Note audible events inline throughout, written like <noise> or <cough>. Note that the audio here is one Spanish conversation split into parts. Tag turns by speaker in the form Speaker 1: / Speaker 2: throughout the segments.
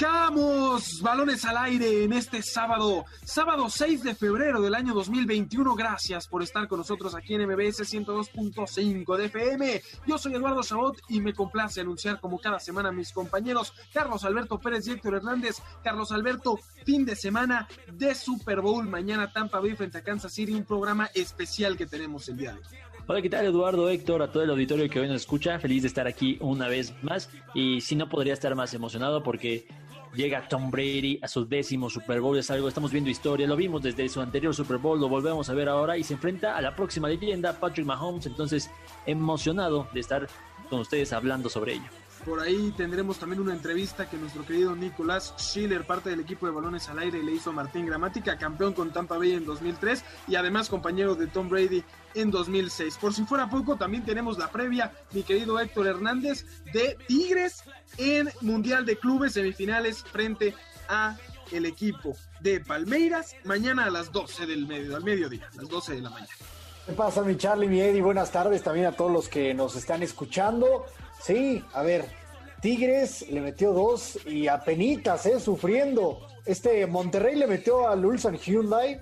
Speaker 1: Arrancamos balones al aire en este sábado, sábado 6 de febrero del año 2021. Gracias por estar con nosotros aquí en MBS 102.5 de FM. Yo soy Eduardo Chabot y me complace anunciar como cada semana mis compañeros Carlos Alberto Pérez y Héctor Hernández. Carlos Alberto, fin de semana de Super Bowl. Mañana Tampa Bay frente a Kansas City, un programa especial que tenemos el día de hoy.
Speaker 2: Hola, ¿qué tal Eduardo, Héctor, a todo el auditorio que hoy nos escucha? Feliz de estar aquí una vez más y si no podría estar más emocionado porque llega Tom Brady a su décimo Super Bowl, es algo, estamos viendo historia, lo vimos desde su anterior Super Bowl, lo volvemos a ver ahora y se enfrenta a la próxima leyenda, Patrick Mahomes, entonces emocionado de estar con ustedes hablando sobre ello.
Speaker 1: Por ahí tendremos también una entrevista que nuestro querido Nicolás Schiller, parte del equipo de balones al aire, le hizo Martín Gramática, campeón con Tampa Bay en 2003 y además compañero de Tom Brady en 2006. Por si fuera poco, también tenemos la previa, mi querido Héctor Hernández, de Tigres en Mundial de Clubes semifinales frente a el equipo de Palmeiras mañana a las 12 del medio, al mediodía, a las 12 de la mañana.
Speaker 3: ¿Qué pasa, mi Charlie, mi Eddie? Buenas tardes también a todos los que nos están escuchando. Sí, a ver, Tigres le metió dos y a penitas, ¿eh? Sufriendo. Este Monterrey le metió al Ulsan Hyundai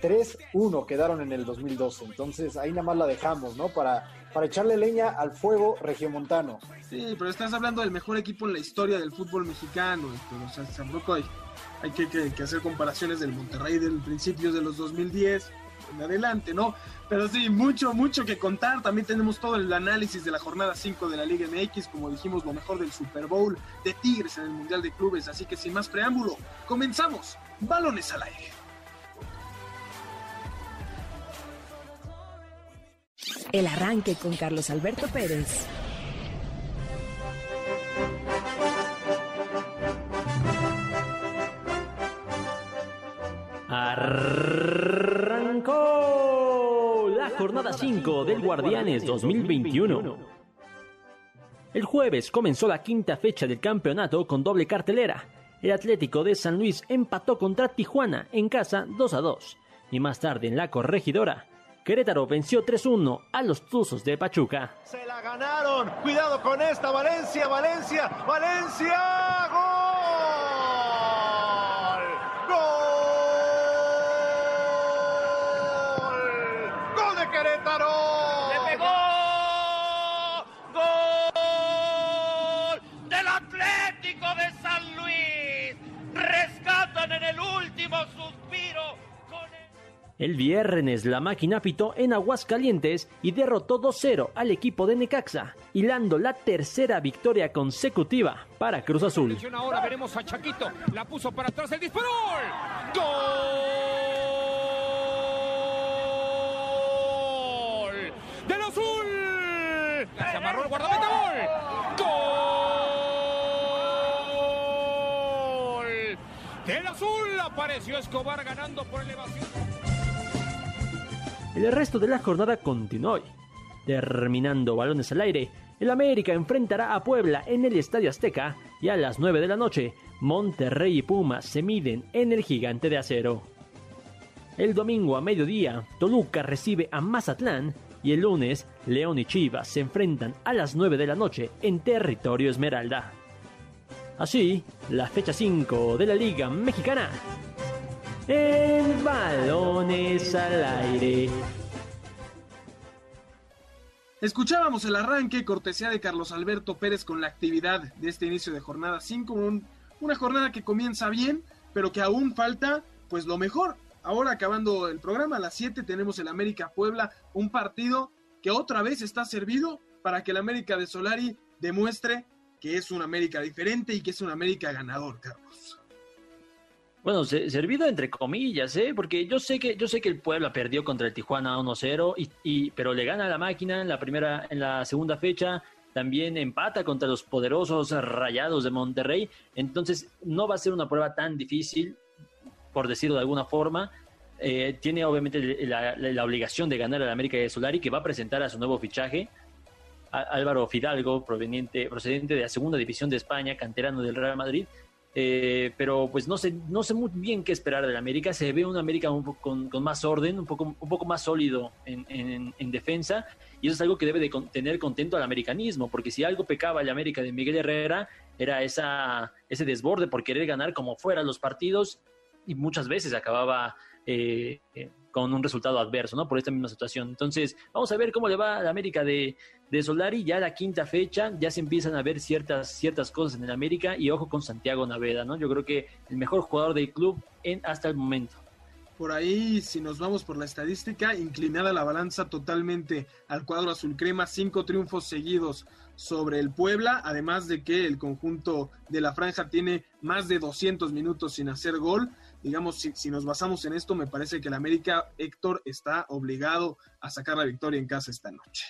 Speaker 3: 3-1, quedaron en el 2012. Entonces ahí nada más la dejamos, ¿no? Para, para echarle leña al fuego regiomontano.
Speaker 1: Sí, pero estás hablando del mejor equipo en la historia del fútbol mexicano. Héctor. O sea, tampoco hay, hay que, que- que hacer comparaciones del Monterrey del principios de los 2010 en adelante, ¿no? Pero sí, mucho, mucho que contar. También tenemos todo el análisis de la jornada 5 de la Liga MX, como dijimos, lo mejor del Super Bowl de Tigres en el Mundial de Clubes. Así que sin más preámbulo, comenzamos. Balones al aire.
Speaker 4: El arranque con Carlos Alberto Pérez.
Speaker 2: Arrancó la jornada 5 del Guardianes 2021. El jueves comenzó la quinta fecha del campeonato con doble cartelera. El Atlético de San Luis empató contra Tijuana en casa 2 a 2. Y más tarde en la corregidora, Querétaro venció 3-1 a los Tuzos de Pachuca.
Speaker 5: Se la ganaron. Cuidado con esta. Valencia, Valencia, Valencia. ¡Gol! Querétaro! ¡Le pegó! ¡Gol! Del Atlético de San Luis. Rescatan en el último suspiro. Con el...
Speaker 2: El viernes la máquina pitó en Aguascalientes y derrotó 2-0 al equipo de Necaxa, hilando la tercera victoria consecutiva para Cruz Azul.
Speaker 6: Ahora, veremos a Chaquito. La puso para atrás el disparo. ¡Gol! ¡Del azul! Amarró el guardameta. ¡Gol! ¡Gol! Del azul apareció Escobar ganando por elevación.
Speaker 2: El resto de la jornada continuó hoy. Terminando balones al aire, el América enfrentará a Puebla en el Estadio Azteca y a las 9 de la noche, Monterrey y Pumas se miden en el Gigante de Acero. El domingo a mediodía, Toluca recibe a Mazatlán y el lunes, León y Chivas se enfrentan a las 9 de la noche en territorio Esmeralda. Así, la fecha 5 de la Liga Mexicana. En balones al aire.
Speaker 1: Escuchábamos el arranque, cortesía de Carlos Alberto Pérez con la actividad de este inicio de jornada 5, un- una jornada que comienza bien, pero que aún falta pues lo mejor. Ahora acabando el programa a las 7 tenemos el América Puebla, un partido que otra vez está servido para que el América de Solari demuestre que es un América diferente y que es un América ganador, Carlos.
Speaker 2: Bueno, se- servido entre comillas, ¿eh? Porque yo sé que yo sé que el Puebla perdió contra el Tijuana 1-0 y, y pero le gana a la máquina en la primera en la segunda fecha, también empata contra los poderosos Rayados de Monterrey, entonces no va a ser una prueba tan difícil por decirlo de alguna forma. Eh, tiene obviamente la, la- la obligación de ganar al América de Solari que va a presentar a su nuevo fichaje Á- Álvaro Fidalgo, proveniente, procedente de la segunda división de España, canterano del Real Madrid. Eh, pero pues no sé, no sé muy bien qué esperar del América. Se ve un América un poco con, con más orden, un poco, un poco más sólido en, en- en defensa. Y eso es algo que debe de con- tener contento al americanismo, porque si algo pecaba el América de Miguel Herrera, era esa, ese desborde por querer ganar como fuera los partidos y muchas veces acababa eh, eh, con un resultado adverso, ¿no? Por esta misma situación. Entonces, vamos a ver cómo le va a la América de, de Solari. Ya la quinta fecha, ya se empiezan a ver ciertas, ciertas cosas en el América y ojo con Santiago Naveda, ¿no? Yo creo que el mejor jugador del club en, hasta el momento.
Speaker 1: Por ahí, si nos vamos por la estadística, inclinada la balanza totalmente al cuadro azul crema, cinco triunfos seguidos sobre el Puebla, además de que el conjunto de la franja tiene más de 200 minutos sin hacer gol. Digamos, si, si nos basamos en esto, me parece que el América, Héctor, está obligado a sacar la victoria en casa esta noche.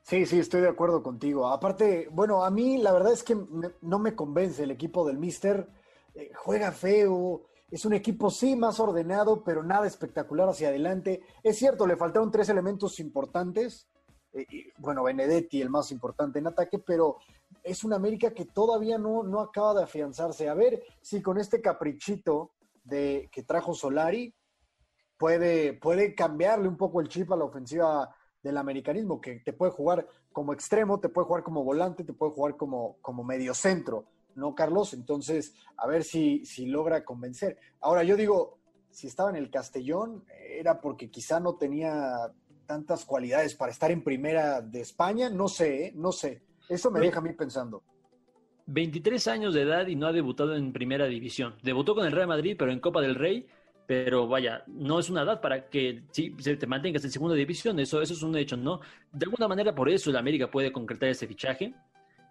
Speaker 3: Sí, sí, estoy de acuerdo contigo. Aparte, bueno, a mí la verdad es que no me convence el equipo del Mister. Eh, juega feo, es un equipo sí más ordenado, pero nada espectacular hacia adelante. Es cierto, le faltaron tres elementos importantes. Eh, bueno, Benedetti, el más importante en ataque, pero es un América que todavía no, no acaba de afianzarse. A ver si con este caprichito de que trajo Solari puede, puede cambiarle un poco el chip a la ofensiva del americanismo, que te puede jugar como extremo, te puede jugar como volante, te puede jugar como, como mediocentro, ¿no, Carlos? Entonces, a ver si, si logra convencer. Ahora, yo digo, si estaba en el Castellón, era porque quizá no tenía tantas cualidades para estar en primera de España, no sé, ¿eh? no sé. Eso me deja a mí pensando.
Speaker 2: 23 años de edad y no ha debutado en primera división. Debutó con el Real Madrid, pero en Copa del Rey. Pero vaya, no es una edad para que sí, se te mantengas en segunda división. Eso, eso es un hecho, ¿no? De alguna manera, por eso el América puede concretar ese fichaje.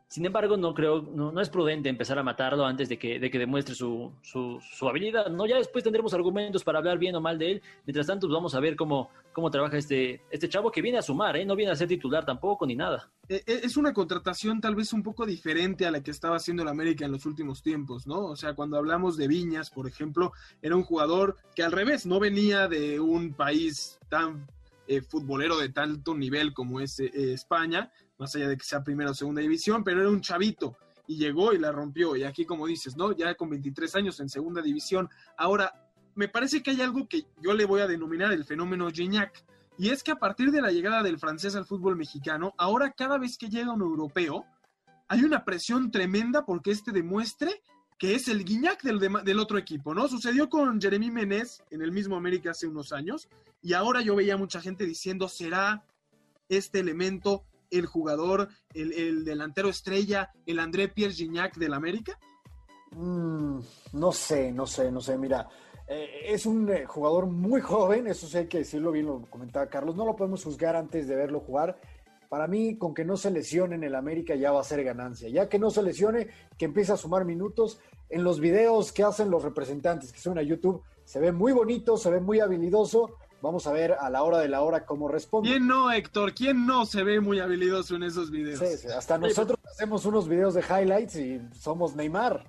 Speaker 2: Sin embargo, no creo, no, no es prudente empezar a matarlo antes de que, de que demuestre su, su, habilidad. No, ya después tendremos argumentos para hablar bien o mal de él. Mientras tanto, vamos a ver cómo, cómo trabaja este, este chavo que viene a sumar, ¿eh? No viene a ser titular tampoco ni nada.
Speaker 1: Eh, eh, Es una contratación tal vez un poco diferente a la que estaba haciendo el América en los últimos tiempos, ¿no? O sea, cuando hablamos de Viñas, por ejemplo, era un jugador que al revés, no venía de un país tan eh, futbolero de tanto nivel como es eh, España, más allá de que sea primera o segunda división, pero era un chavito y llegó y la rompió. Y aquí, como dices, ¿no? Ya con 23 años en segunda división. Ahora, me parece que hay algo que yo le voy a denominar el fenómeno Gignac. Y es que a partir de la llegada del francés al fútbol mexicano, ahora cada vez que llega un europeo, hay una presión tremenda porque este demuestre que es el Guiñac del, del otro equipo, ¿no? Sucedió con Jeremy Menez en el mismo América hace unos años y ahora yo veía mucha gente diciendo, ¿será este elemento el jugador, el, el delantero estrella, el André Pierre Gignac del América?
Speaker 3: Mm, no sé, no sé, no sé. Mira, eh, es un eh, jugador muy joven, eso sí hay que decirlo bien, lo comentaba Carlos. No lo podemos juzgar antes de verlo jugar. Para mí, con que no se lesione en el América ya va a ser ganancia. Ya que no se lesione, que empiece a sumar minutos. En los videos que hacen los representantes que suben a YouTube, se ve muy bonito, se ve muy habilidoso. Vamos a ver a la hora de la hora cómo responde.
Speaker 1: ¿Quién no, Héctor? ¿Quién no se ve muy habilidoso en esos videos?
Speaker 3: Sí, sí, hasta nosotros <laughs> hacemos unos videos de highlights y somos Neymar.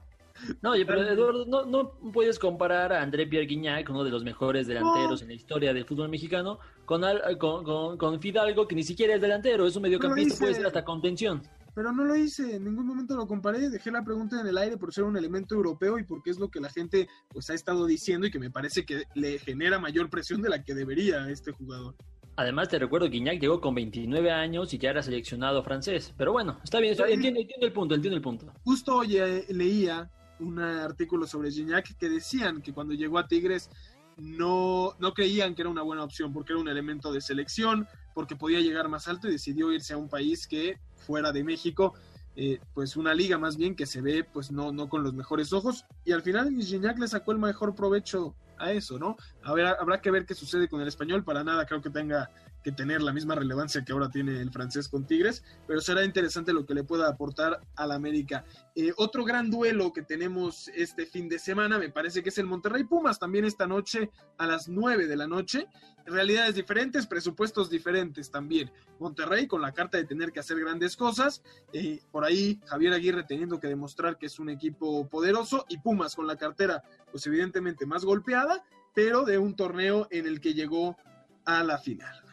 Speaker 2: No, oye, pero Eduardo, no, no puedes comparar a André Pierre Guignac, uno de los mejores delanteros en la historia del fútbol mexicano, con, al- con, con- con Fidalgo, que ni siquiera es delantero, es un mediocampista, puede ser hasta contención.
Speaker 1: Pero no lo hice, en ningún momento lo comparé, dejé la pregunta en el aire por ser un elemento europeo y porque es lo que la gente pues ha estado diciendo y que me parece que le genera mayor presión de la que debería a este jugador.
Speaker 2: Además, te recuerdo que Guignac llegó con 29 años y ya era seleccionado francés. Pero bueno, está bien, está bien, entiendo, entiendo el punto, entiendo el punto.
Speaker 1: Justo hoy eh, leía un artículo sobre Gignac que decían que cuando llegó a Tigres no, no creían que era una buena opción porque era un elemento de selección, porque podía llegar más alto y decidió irse a un país que fuera de México, eh, pues una liga más bien que se ve pues no, no con los mejores ojos y al final Gignac le sacó el mejor provecho a eso, ¿no? A ver, habrá que ver qué sucede con el español, para nada creo que tenga que tener la misma relevancia que ahora tiene el francés con Tigres, pero será interesante lo que le pueda aportar al América. Eh, otro gran duelo que tenemos este fin de semana me parece que es el Monterrey Pumas, también esta noche a las 9 de la noche. Realidades diferentes, presupuestos diferentes también. Monterrey con la carta de tener que hacer grandes cosas, eh, por ahí Javier Aguirre teniendo que demostrar que es un equipo poderoso y Pumas con la cartera pues evidentemente más golpeada, pero de un torneo en el que llegó a la final.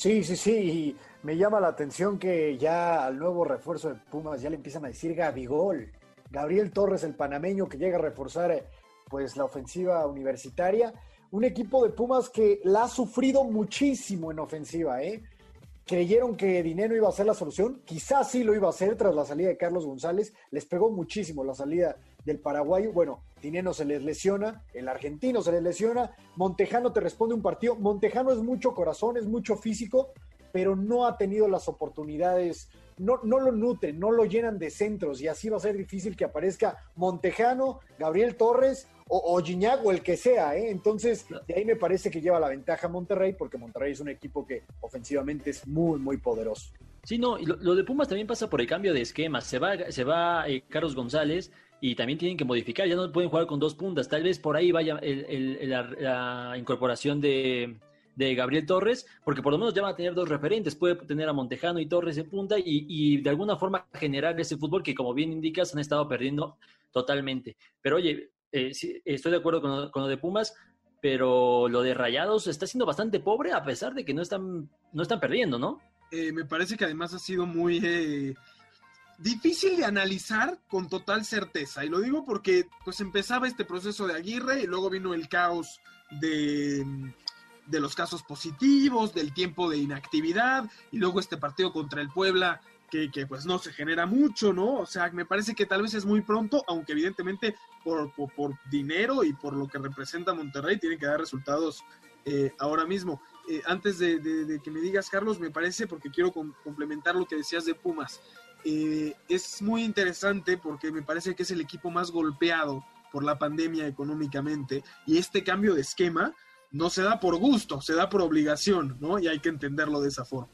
Speaker 3: Sí, sí, sí, y me llama la atención que ya al nuevo refuerzo de Pumas ya le empiezan a decir Gabigol. Gabriel Torres, el panameño que llega a reforzar eh, pues la ofensiva universitaria. Un equipo de Pumas que la ha sufrido muchísimo en ofensiva, ¿eh? Creyeron que Dinero iba a ser la solución, quizás sí lo iba a hacer tras la salida de Carlos González, les pegó muchísimo la salida del paraguayo. Bueno, Dineno se les lesiona, el argentino se les lesiona, Montejano te responde un partido. Montejano es mucho corazón, es mucho físico, pero no ha tenido las oportunidades, no, no lo nutren, no lo llenan de centros y así va a ser difícil que aparezca Montejano, Gabriel Torres o, o Gignac o el que sea. ¿eh? Entonces, de ahí me parece que lleva la ventaja Monterrey porque Monterrey es un equipo que ofensivamente es muy, muy poderoso.
Speaker 2: Sí, no, y lo, lo de Pumas también pasa por el cambio de esquema. Se va, se va eh, Carlos González y también tienen que modificar. Ya no pueden jugar con dos puntas. Tal vez por ahí vaya la, incorporación de, Gabriel Torres, porque por lo menos ya van a tener dos referentes. Puede tener a Montejano y Torres en punta y, de alguna forma generar ese fútbol que, como bien indicas, han estado perdiendo totalmente. Pero oye, eh, estoy de acuerdo con lo, con lo de Pumas. Pero lo de Rayados está siendo bastante pobre a pesar de que no están, no están perdiendo, ¿no?
Speaker 1: Eh, me parece que además ha sido muy eh, difícil de analizar con total certeza. Y lo digo porque pues empezaba este proceso de Aguirre y luego vino el caos de, de los casos positivos, del tiempo de inactividad y luego este partido contra el Puebla que, que, pues no se genera mucho, ¿no? O sea, me parece que tal vez es muy pronto, aunque evidentemente por, por, dinero y por lo que representa Monterrey tiene que dar resultados eh, ahora mismo. Eh, antes de, que me digas, Carlos, me parece, porque quiero com complementar lo que decías de Pumas, eh, es muy interesante porque me parece que es el equipo más golpeado por la pandemia económicamente y este cambio de esquema no se da por gusto, se da por obligación, ¿no? Y hay que entenderlo de esa forma.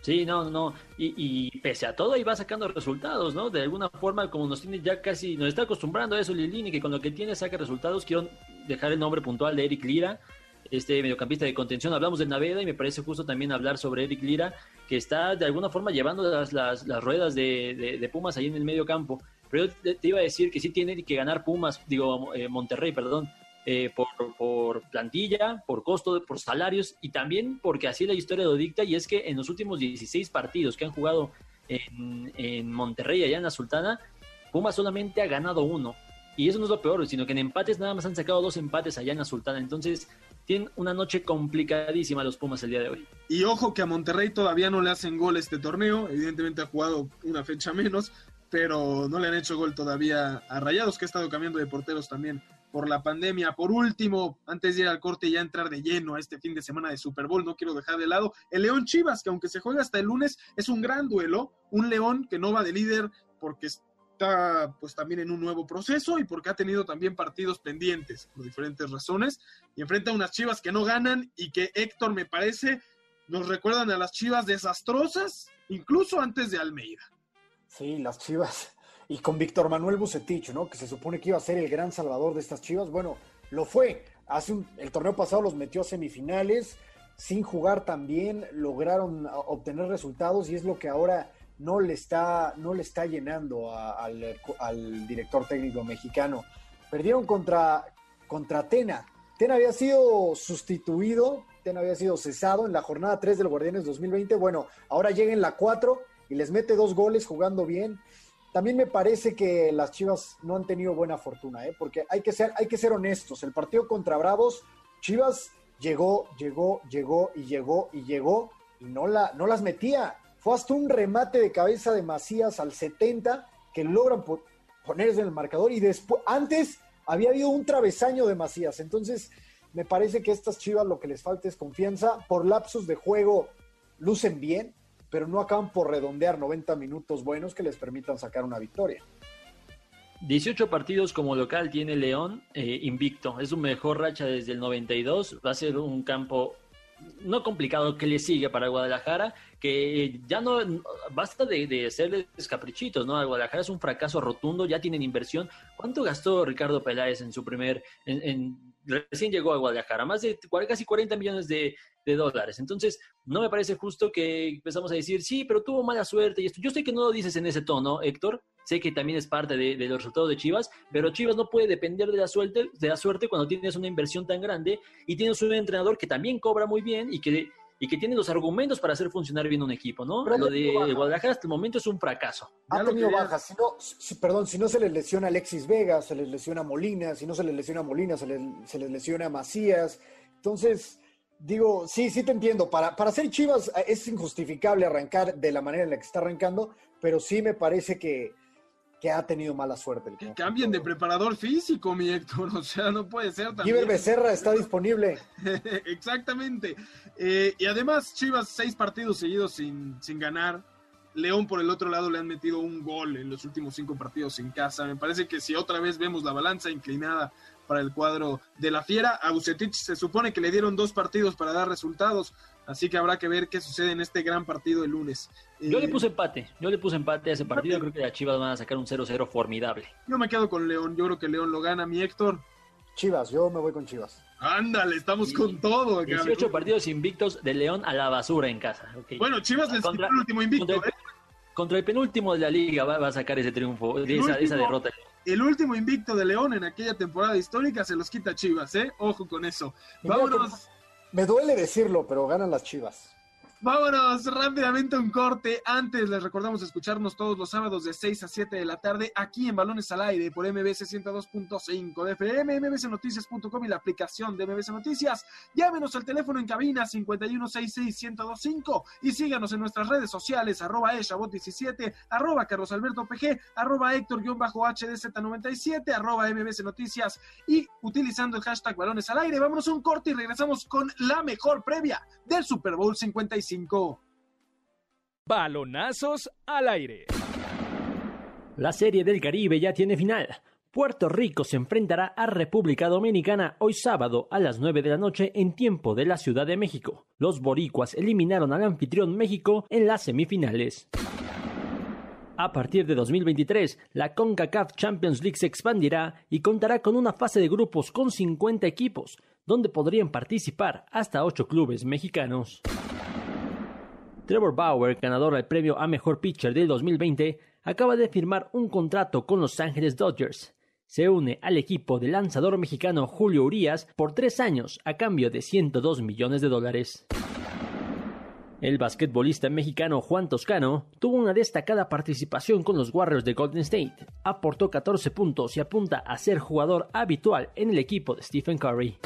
Speaker 2: Sí, no, no, y, y, pese a todo ahí va sacando resultados, ¿no? De alguna forma, como nos tiene ya casi, nos está acostumbrando a eso Lilini, que con lo que tiene saca resultados. Quiero dejar el nombre puntual de Eric Lira, este mediocampista de contención. Hablamos de Naveda y me parece justo también hablar sobre Eric Lira, que está de alguna forma llevando las, las, las ruedas de, de, Pumas ahí en el medio campo. Pero yo te, te, iba a decir que sí tiene que ganar Pumas, digo, eh, Monterrey, perdón, eh, por, por, plantilla, por costo, por salarios y también porque así la historia lo dicta y es que en los últimos 16 partidos que han jugado en, en Monterrey, allá en la Sultana, Pumas solamente ha ganado uno. Y eso no es lo peor, sino que en empates nada más han sacado dos empates allá en la Sultana. Entonces tienen una noche complicadísima los Pumas el día de hoy.
Speaker 1: Y ojo que a Monterrey todavía no le hacen gol este torneo. Evidentemente ha jugado una fecha menos, pero no le han hecho gol todavía a Rayados, que ha estado cambiando de porteros también por la pandemia. Por último, antes de ir al corte y ya entrar de lleno a este fin de semana de Super Bowl, no quiero dejar de lado el León Chivas, que aunque se juega hasta el lunes, es un gran duelo. Un León que no va de líder porque está pues también en un nuevo proceso y porque ha tenido también partidos pendientes por diferentes razones y enfrenta a unas Chivas que no ganan y que Héctor me parece nos recuerdan a las Chivas desastrosas incluso antes de Almeida.
Speaker 3: Sí, las Chivas y con Víctor Manuel Bucetich, ¿no? Que se supone que iba a ser el gran salvador de estas Chivas. Bueno, lo fue. Hace el torneo pasado los metió a semifinales, sin jugar también, lograron obtener resultados y es lo que ahora no le está, no le está llenando al, al, director técnico mexicano. Perdieron contra, contra Tena. Tena había sido sustituido, Tena había sido cesado en la jornada 3 del Guardianes 2020. Bueno, ahora llega en la 4 y les mete dos goles jugando bien también me parece que las Chivas no han tenido buena fortuna, ¿eh? porque hay que, ser, hay que ser honestos. El partido contra Bravos, Chivas llegó, llegó, llegó y llegó y llegó y no, la, no las metía. Fue hasta un remate de cabeza de Macías al 70 que logran ponerse en el marcador y después, antes había habido un travesaño de Macías. Entonces, me parece que estas Chivas lo que les falta es confianza. Por lapsos de juego lucen bien, pero no acaban por redondear 90 minutos buenos que les permitan sacar una victoria.
Speaker 2: 18 partidos como local tiene León eh, invicto. Es su mejor racha desde el 92. Va a ser un campo no complicado que le sigue para Guadalajara, que ya no basta de, de hacerles caprichitos, ¿no? Guadalajara es un fracaso rotundo, ya tienen inversión. ¿Cuánto gastó Ricardo Peláez en su primer, en, recién llegó a Guadalajara? Más de casi 40 millones de, de dólares. Entonces, no me parece justo que empezamos a decir, sí, pero tuvo mala suerte y esto. Yo sé que no lo dices en ese tono, Héctor, Sé que también es parte de, los resultados de Chivas, pero Chivas no puede depender de la, suerte, de la suerte cuando tienes una inversión tan grande y tienes un entrenador que también cobra muy bien y que, y que tiene los argumentos para hacer funcionar bien un equipo, ¿no? lo de Guadalajara hasta el momento es un fracaso.
Speaker 3: Ha tenido bajas. Si no, perdón, si no se les lesiona Alexis Vega, se les lesiona Molina, si no se les lesiona Molina, se les, se les lesiona Macías. Entonces, digo, sí, sí te entiendo. Para, para ser Chivas eh, es injustificable arrancar de la manera en la que está arrancando, pero sí me parece que que ha tenido mala suerte.
Speaker 1: que cambien de preparador físico, mi Héctor. O sea, no puede ser
Speaker 3: también. Giver Becerra está disponible. <laughs>
Speaker 1: Exactamente. Eh, y además, Chivas, seis partidos seguidos sin, sin ganar. León, por el otro lado, le han metido un gol en los últimos cinco partidos en casa. Me parece que si otra vez vemos la balanza inclinada para el cuadro de la Fiera, a Bucetich se supone que le dieron dos partidos para dar resultados. Así que habrá que ver qué sucede en este gran partido el lunes.
Speaker 2: Yo le eh, puse empate, yo le puse empate a ese partido. Creo que las Chivas van a sacar un 0-0 formidable.
Speaker 1: Yo me quedo con León, yo creo que León lo gana, mi Héctor.
Speaker 3: Chivas, yo me voy con Chivas.
Speaker 1: Ándale, estamos con todo.
Speaker 2: 18 partidos invictos de León a la basura en casa.
Speaker 1: Bueno, Chivas les quitó el último invicto.
Speaker 2: ¿eh? Contra el, penúltimo de la liga va, a sacar ese triunfo, esa, esa, derrota.
Speaker 1: El último invicto de León en aquella temporada histórica se los quita Chivas, ¿eh? Ojo con eso. Vámonos.
Speaker 3: Me duele decirlo, pero ganan las Chivas.
Speaker 1: Vámonos rápidamente a un corte. Antes les recordamos escucharnos todos los sábados de 6 a 7 de la tarde aquí en Balones al Aire por MBC 102.5 de FM, mbcnoticias.com y la aplicación de MBC Noticias. Llámenos al teléfono en cabina 51661025 y síganos en nuestras redes sociales arroba eshabot17, arroba Carlos Alberto PG, arroba Héctor-HDZ97, arroba MBC Noticias y utilizando el hashtag Balones al Aire. Vámonos a un corte y regresamos con la mejor previa del Super Bowl 55.
Speaker 6: Balonazos al aire.
Speaker 2: La Serie del Caribe ya tiene final. Puerto Rico se enfrentará a República Dominicana hoy sábado a las 9 de la noche en tiempo de la Ciudad de México. Los boricuas eliminaron al anfitrión México en las semifinales. A partir de 2023, la CONCACAF Champions League se expandirá y contará con una fase de grupos con 50 equipos, donde podrían participar hasta 8 clubes mexicanos. Trevor Bauer, ganador del premio a Mejor Pitcher del 2020, acaba de firmar un contrato con Los Ángeles Dodgers. Se une al equipo del lanzador mexicano Julio Urias por tres años a cambio de 102 millones de dólares. El basquetbolista mexicano Juan Toscano tuvo una destacada participación con los Warriors de Golden State. Aportó 14 puntos y apunta a ser jugador habitual en el equipo de Stephen Curry.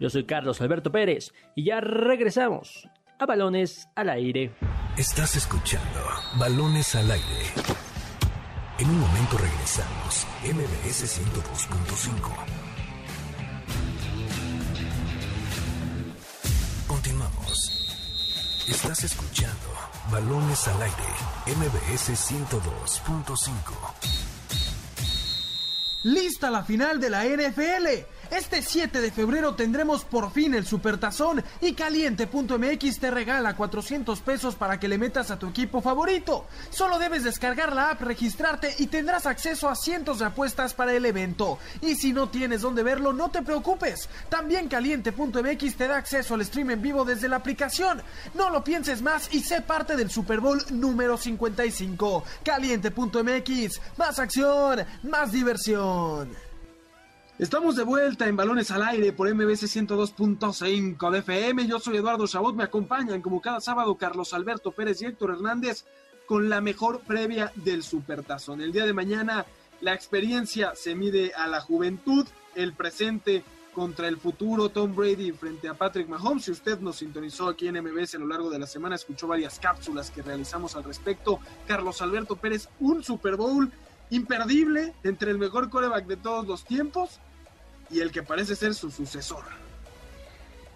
Speaker 2: Yo soy Carlos Alberto Pérez y ya regresamos a Balones al Aire.
Speaker 7: Estás escuchando Balones al Aire. En un momento regresamos, MBS 102.5. Continuamos. Estás escuchando Balones al Aire, MBS 102.5.
Speaker 1: Lista la final de la NFL este 7 de febrero tendremos por fin el Supertazón y Caliente.mx te regala 400 pesos para que le metas a tu equipo favorito. Solo debes descargar la app, registrarte y tendrás acceso a cientos de apuestas para el evento. Y si no tienes dónde verlo, no te preocupes. También Caliente.mx te da acceso al stream en vivo desde la aplicación. No lo pienses más y sé parte del Super Bowl número 55. Caliente.mx, más acción, más diversión. Estamos de vuelta en Balones al Aire por MBC 102.5 de FM. Yo soy Eduardo Chabot. Me acompañan como cada sábado Carlos Alberto Pérez y Héctor Hernández con la mejor previa del Supertazón. El día de mañana la experiencia se mide a la juventud, el presente contra el futuro Tom Brady frente a Patrick Mahomes. Si usted nos sintonizó aquí en MBS a lo largo de la semana, escuchó varias cápsulas que realizamos al respecto. Carlos Alberto Pérez, un Super Bowl imperdible entre el mejor coreback de todos los tiempos y el que parece ser su sucesor.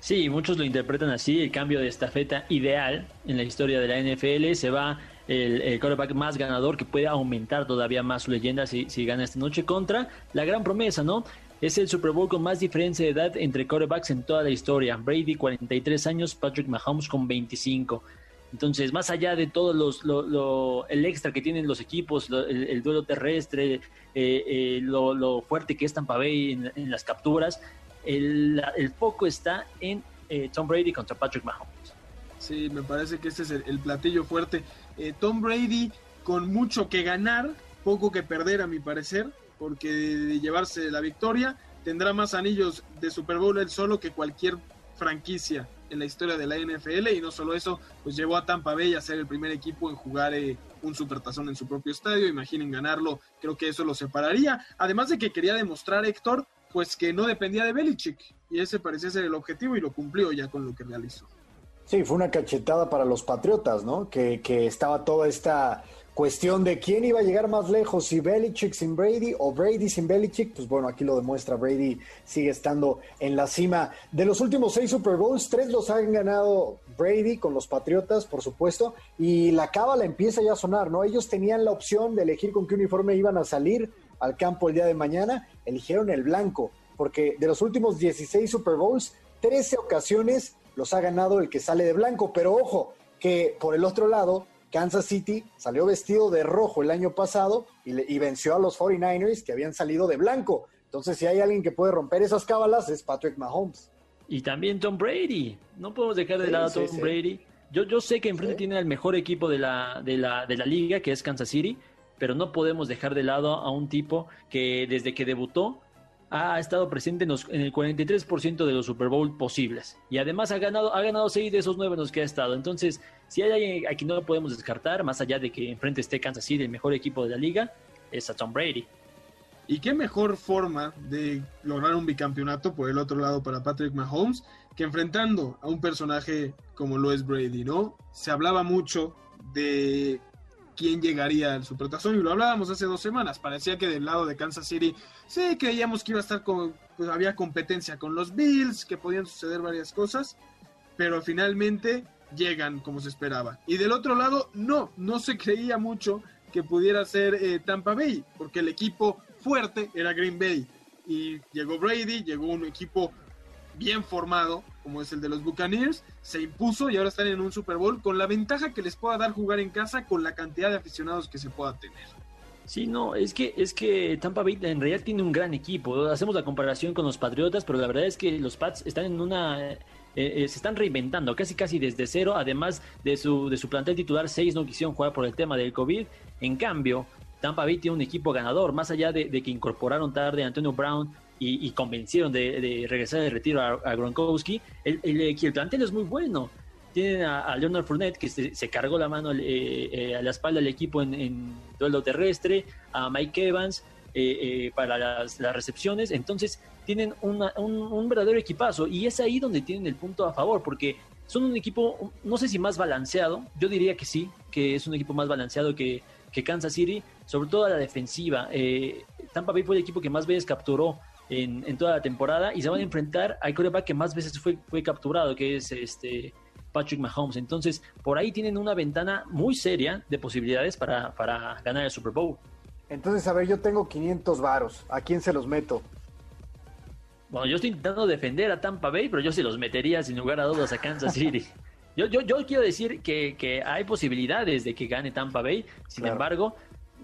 Speaker 2: Sí, muchos lo interpretan así, el cambio de estafeta ideal en la historia de la NFL, se va el, quarterback más ganador que puede aumentar todavía más su leyenda si, si gana esta noche contra la gran promesa, ¿no? Es el Super Bowl con más diferencia de edad entre quarterbacks en toda la historia. Brady 43 años, Patrick Mahomes con 25. Entonces, más allá de todo lo, el extra que tienen los equipos, el, el duelo terrestre, eh, eh, lo, fuerte que es Tampa Bay en, en las capturas, el, el foco está en eh, Tom Brady contra Patrick Mahomes.
Speaker 1: Sí, me parece que este es el, platillo fuerte. Tom Brady con mucho que ganar, poco que perder a mi parecer, porque de llevarse la victoria tendrá más anillos de Super Bowl él solo que cualquier franquicia en la historia de la NFL y no solo eso, pues llevó a Tampa Bay a ser el primer equipo en jugar eh, un supertazón en su propio estadio, imaginen ganarlo, creo que eso lo separaría, además de que quería demostrar Héctor, pues que no dependía de Belichick y ese parecía ser el objetivo y lo cumplió ya con lo que realizó.
Speaker 3: Sí, fue una cachetada para los Patriotas, ¿no? Que, que estaba toda esta cuestión de quién iba a llegar más lejos, si Belichick sin Brady o Brady sin Belichick. Pues bueno, aquí lo demuestra, Brady sigue estando en la cima. De los últimos seis Super Bowls, tres los han ganado Brady con los Patriotas, por supuesto, y la cábala empieza ya a sonar, ¿no? Ellos tenían la opción de elegir con qué uniforme iban a salir al campo el día de mañana, eligieron el blanco, porque de los últimos 16 Super Bowls, 13 ocasiones los ha ganado el que sale de blanco, pero ojo, que por el otro lado, Kansas City salió vestido de rojo el año pasado y, le- y venció a los 49ers que habían salido de blanco. Entonces, si hay alguien que puede romper esas cábalas, es Patrick Mahomes.
Speaker 2: Y también Tom Brady. No podemos dejar de
Speaker 3: Sí,
Speaker 2: lado a Tom
Speaker 3: sí.
Speaker 2: Brady. Yo, yo sé que enfrente tiene al mejor equipo de la, de, la, de la liga, que es Kansas City, pero no podemos dejar de lado a un tipo que desde que debutó ha estado presente en, el 43% de los Super Bowl posibles. Y además ha ganado, ha ganado 6 de esos 9 en los que ha estado. Entonces, si hay alguien a quien no lo podemos descartar, más allá de que enfrente esté Kansas City, el mejor equipo de la liga, es a Tom Brady.
Speaker 1: Y qué mejor forma de lograr un bicampeonato por el otro lado para Patrick Mahomes que enfrentando a un personaje como lo Brady, ¿no? Se hablaba mucho de quién llegaría al Supertazón y lo hablábamos hace dos semanas. Parecía que del lado de Kansas City sí creíamos que iba a estar con, pues había competencia con los Bills, que podían suceder varias cosas, pero finalmente llegan como se esperaba. Y del otro lado, no, no se creía mucho que pudiera ser eh, Tampa Bay, porque el equipo fuerte era Green Bay. Y llegó Brady, llegó un equipo bien formado, como es el de los Buccaneers, se impuso y ahora están en un Super Bowl con la ventaja que les pueda dar jugar en casa con la cantidad de aficionados que se pueda tener.
Speaker 2: Sí, no, es que, es que Tampa Bay en realidad tiene un gran equipo. Hacemos la comparación con los Patriotas, pero la verdad es que los Pats están en una... eh, eh, se están reinventando casi casi desde cero, además de su, de su plantel titular, seis no quisieron jugar por el tema del COVID. En cambio, Tampa Bay tiene un equipo ganador, más allá de, de que incorporaron tarde a Antonio Brown y, y convencieron de, regresar de retiro a, Gronkowski, el, el, el plantel es muy bueno. Tienen a, Leonard Fournette, que se, cargó la mano eh, eh, a la espalda del equipo en, duelo terrestre, a Mike Evans eh, eh, para las, recepciones. Entonces, tienen una, un, verdadero equipazo y es ahí donde tienen el punto a favor, porque son un equipo, no sé si más balanceado, yo diría que sí, que es un equipo más balanceado que, que Kansas City, sobre todo a la defensiva. Eh, Tampa Bay fue el equipo que más veces capturó en, en, toda la temporada y se van a enfrentar al quarterback que más veces fue, fue capturado, que es este Patrick Mahomes. Entonces, por ahí tienen una ventana muy seria de posibilidades para, para ganar el Super Bowl.
Speaker 3: Entonces, a ver, yo tengo 500 varos. ¿A quién se los meto?
Speaker 2: Bueno, yo estoy intentando defender a Tampa Bay, pero yo se los metería sin lugar a dudas a Kansas <laughs> City. yo, yo, yo quiero decir que, que, hay posibilidades de que gane Tampa Bay, sin claro. embargo,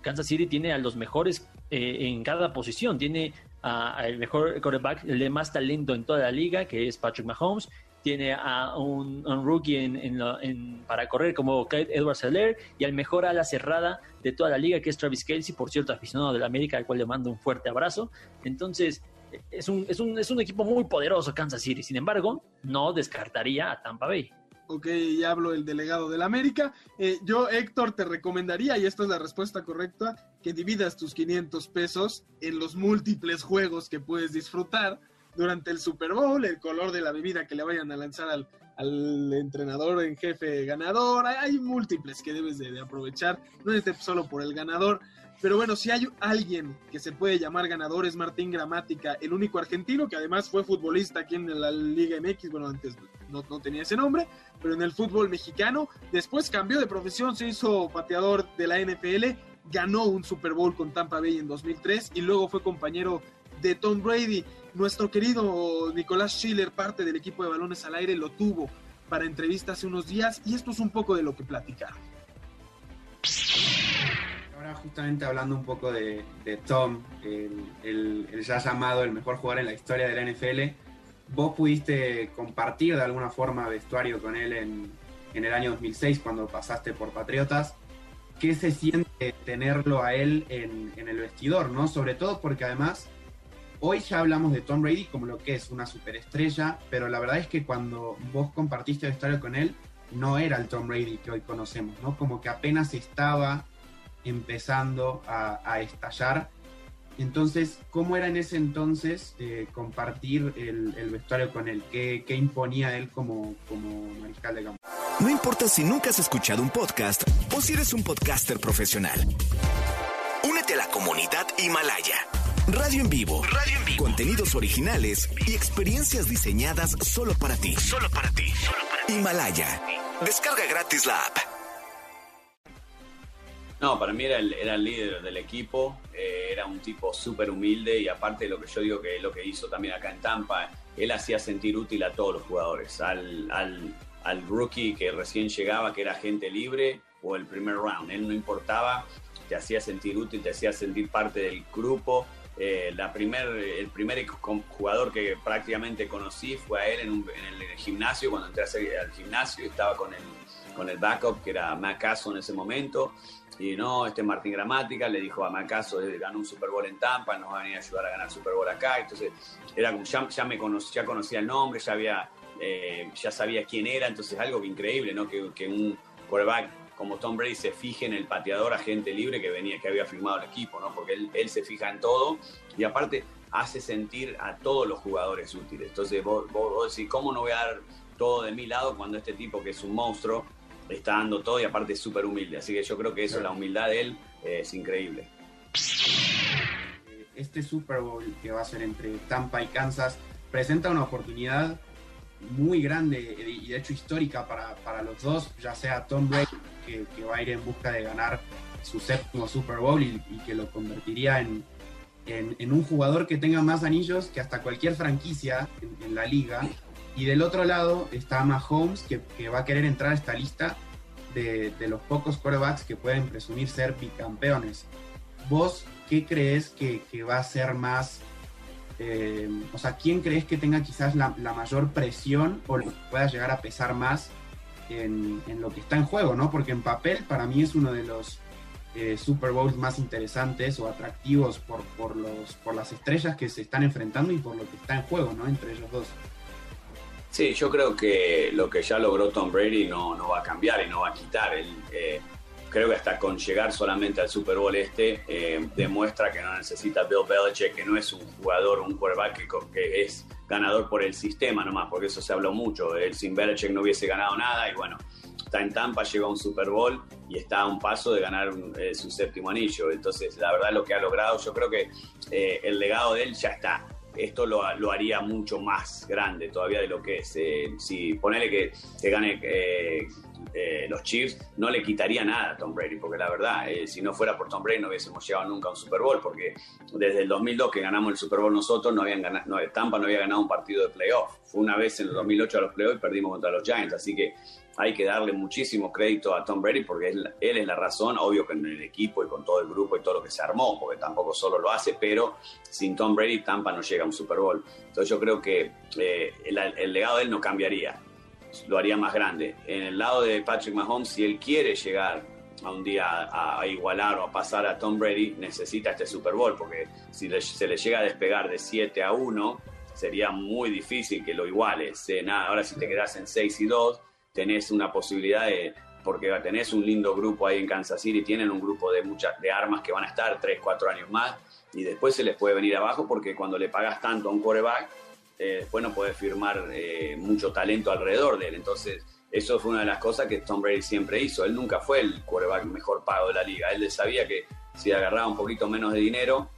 Speaker 2: Kansas City tiene a los mejores eh, en cada posición, tiene al mejor quarterback, el de más talento en toda la liga, que es Patrick Mahomes, tiene a un, rookie en, para correr como Clyde Edwards Heller y al mejor ala cerrada de toda la liga, que es Travis Kelsey, por cierto, aficionado de la América, al cual le mando un fuerte abrazo. Entonces, es un, es, un, es un equipo muy poderoso Kansas City. Sin embargo, no descartaría a Tampa Bay.
Speaker 1: Ok, ya hablo el delegado del América. Eh, yo, Héctor, te recomendaría, y esta es la respuesta correcta, que dividas tus 500 pesos en los múltiples juegos que puedes disfrutar durante el Super Bowl, el color de la bebida que le vayan a lanzar al, al entrenador en jefe ganador. Hay, múltiples que debes de, de aprovechar, no es solo por el ganador. Pero bueno, si hay alguien que se puede llamar ganador es Martín Gramática, el único argentino que además fue futbolista aquí en la Liga MX, bueno, antes no, tenía ese nombre, pero en el fútbol mexicano, después cambió de profesión, se hizo pateador de la NFL, ganó un Super Bowl con Tampa Bay en 2003 y luego fue compañero de Tom Brady. Nuestro querido Nicolás Schiller, parte del equipo de balones al aire, lo tuvo para entrevista hace unos días y esto es un poco de lo que platicaron.
Speaker 8: Ahora justamente hablando un poco de, Tom, el, el- el ya llamado el mejor jugador en la historia de la NFL, vos pudiste compartir de alguna forma vestuario con él en, en el año 2006 cuando pasaste por Patriotas. ¿Qué se siente tenerlo a él en, en el vestidor? ¿no? Sobre todo porque además hoy ya hablamos de Tom Brady como lo que es una superestrella, pero la verdad es que cuando vos compartiste vestuario con él, no era el Tom Brady que hoy conocemos, ¿no? Como que apenas estaba empezando a, a estallar. Entonces, ¿cómo era en ese entonces eh, compartir el, el vestuario con él? ¿Qué, qué imponía él como, como mariscal de campo?
Speaker 9: No importa si nunca has escuchado un podcast o si eres un podcaster profesional. Únete a la comunidad Himalaya. Radio en vivo. Radio en vivo. Contenidos originales y experiencias diseñadas solo para ti. Solo para ti. Himalaya. Descarga gratis la app.
Speaker 10: No, para mí era el, líder del equipo, eh, era un tipo súper humilde y aparte de lo que yo digo que es lo que hizo también acá en Tampa, él hacía sentir útil a todos los jugadores, al, rookie que recién llegaba, que era gente libre, o el primer round, él no importaba, te hacía sentir útil, te hacía sentir parte del grupo. Eh, la primer, el primer jugador que prácticamente conocí fue a él en, el, gimnasio, cuando entré al gimnasio estaba con el, con el backup, que era Macaso en ese momento. Y no, este Martín Gramática le dijo a Macaso, eh, ganó un Super Bowl en Tampa, nos va a venir a ayudar a ganar Super Bowl acá. Entonces, era como, ya, me conocía, ya conocía el nombre, ya había, eh, ya sabía quién era. Entonces, algo increíble, ¿no? Que, un quarterback como Tom Brady se fije en el pateador agente libre que venía, que había firmado el equipo, ¿no? Porque él, él se fija en todo y aparte hace sentir a todos los jugadores útiles. Entonces, vos, vos, vos decís, ¿cómo no voy a dar todo de mi lado cuando este tipo que es un monstruo está dando todo y aparte es súper humilde. Así que yo creo que eso, la humildad de él, eh, es increíble.
Speaker 8: Este Super Bowl que va a ser entre Tampa y Kansas presenta una oportunidad muy grande eh, y de hecho histórica para, para los dos, ya sea Tom Brady, que, va a ir en busca de ganar su séptimo Super Bowl y, que lo convertiría en, en, en un jugador que tenga más anillos que hasta cualquier franquicia en, en la liga. Y del otro lado está Mahomes, que, que va a querer entrar a esta lista de, de los pocos quarterbacks que pueden presumir ser bicampeones. ¿Vos qué crees que, va a ser más eh, o sea, ¿quién crees que tenga quizás la, mayor presión o lo pueda llegar a pesar más en, en lo que está en juego, ¿no? Porque en papel para mí es uno de los eh, Super Bowls más interesantes o atractivos por, por, los, por las estrellas que se están enfrentando y por lo que está en juego, ¿no? Entre ellos dos.
Speaker 10: Sí, yo creo que lo que ya logró Tom Brady no, no va a cambiar y no va a quitar. Eh, creo que hasta con llegar solamente al Super Bowl este, eh, demuestra que no necesita Bill Belichick, que no es un jugador, un quarterback que, es ganador por el sistema nomás, porque eso se habló mucho. Él sin Belichick no hubiese ganado nada y bueno, está en Tampa, llegó a un Super Bowl y está a un paso de ganar eh, su séptimo anillo. Entonces, la verdad, lo que ha logrado, yo creo que el legado de él ya está. Esto lo, lo, haría mucho más grande todavía de lo que es. Eh, si ponele que, que gane eh, eh, los Chiefs, no le quitaría nada a Tom Brady, porque la verdad, eh, si no fuera por Tom Brady no hubiésemos llegado nunca a un Super Bowl, porque desde el 2002 que ganamos el Super Bowl nosotros, no habían ganado, no, Tampa no había ganado un partido de playoff. Fue una vez en el 2008 a los playoffs y perdimos contra los Giants, así que hay que darle muchísimo crédito a Tom Brady porque él, él, es la razón, obvio que en el equipo y con todo el grupo y todo lo que se armó, porque tampoco solo lo hace, pero sin Tom Brady Tampa no llega a un Super Bowl. Entonces yo creo que eh, el, el, legado de él no cambiaría, lo haría más grande. En el lado de Patrick Mahomes, si él quiere llegar a un día a, a igualar o a pasar a Tom Brady, necesita este Super Bowl, porque si le, se le llega a despegar de 7 a 1, sería muy difícil que lo iguales. Nada, ahora si te quedas en 6 y 2, tenés una posibilidad de, porque tenés un lindo grupo ahí en Kansas City, tienen un grupo de muchas de armas que van a estar 3, 4 años más, y después se les puede venir abajo porque cuando le pagas tanto a un quarterback, eh, después no puedes firmar eh, mucho talento alrededor de él. Entonces, eso fue una de las cosas que Tom Brady siempre hizo. Él nunca fue el quarterback mejor pago de la liga. Él sabía que si agarraba un poquito menos de dinero,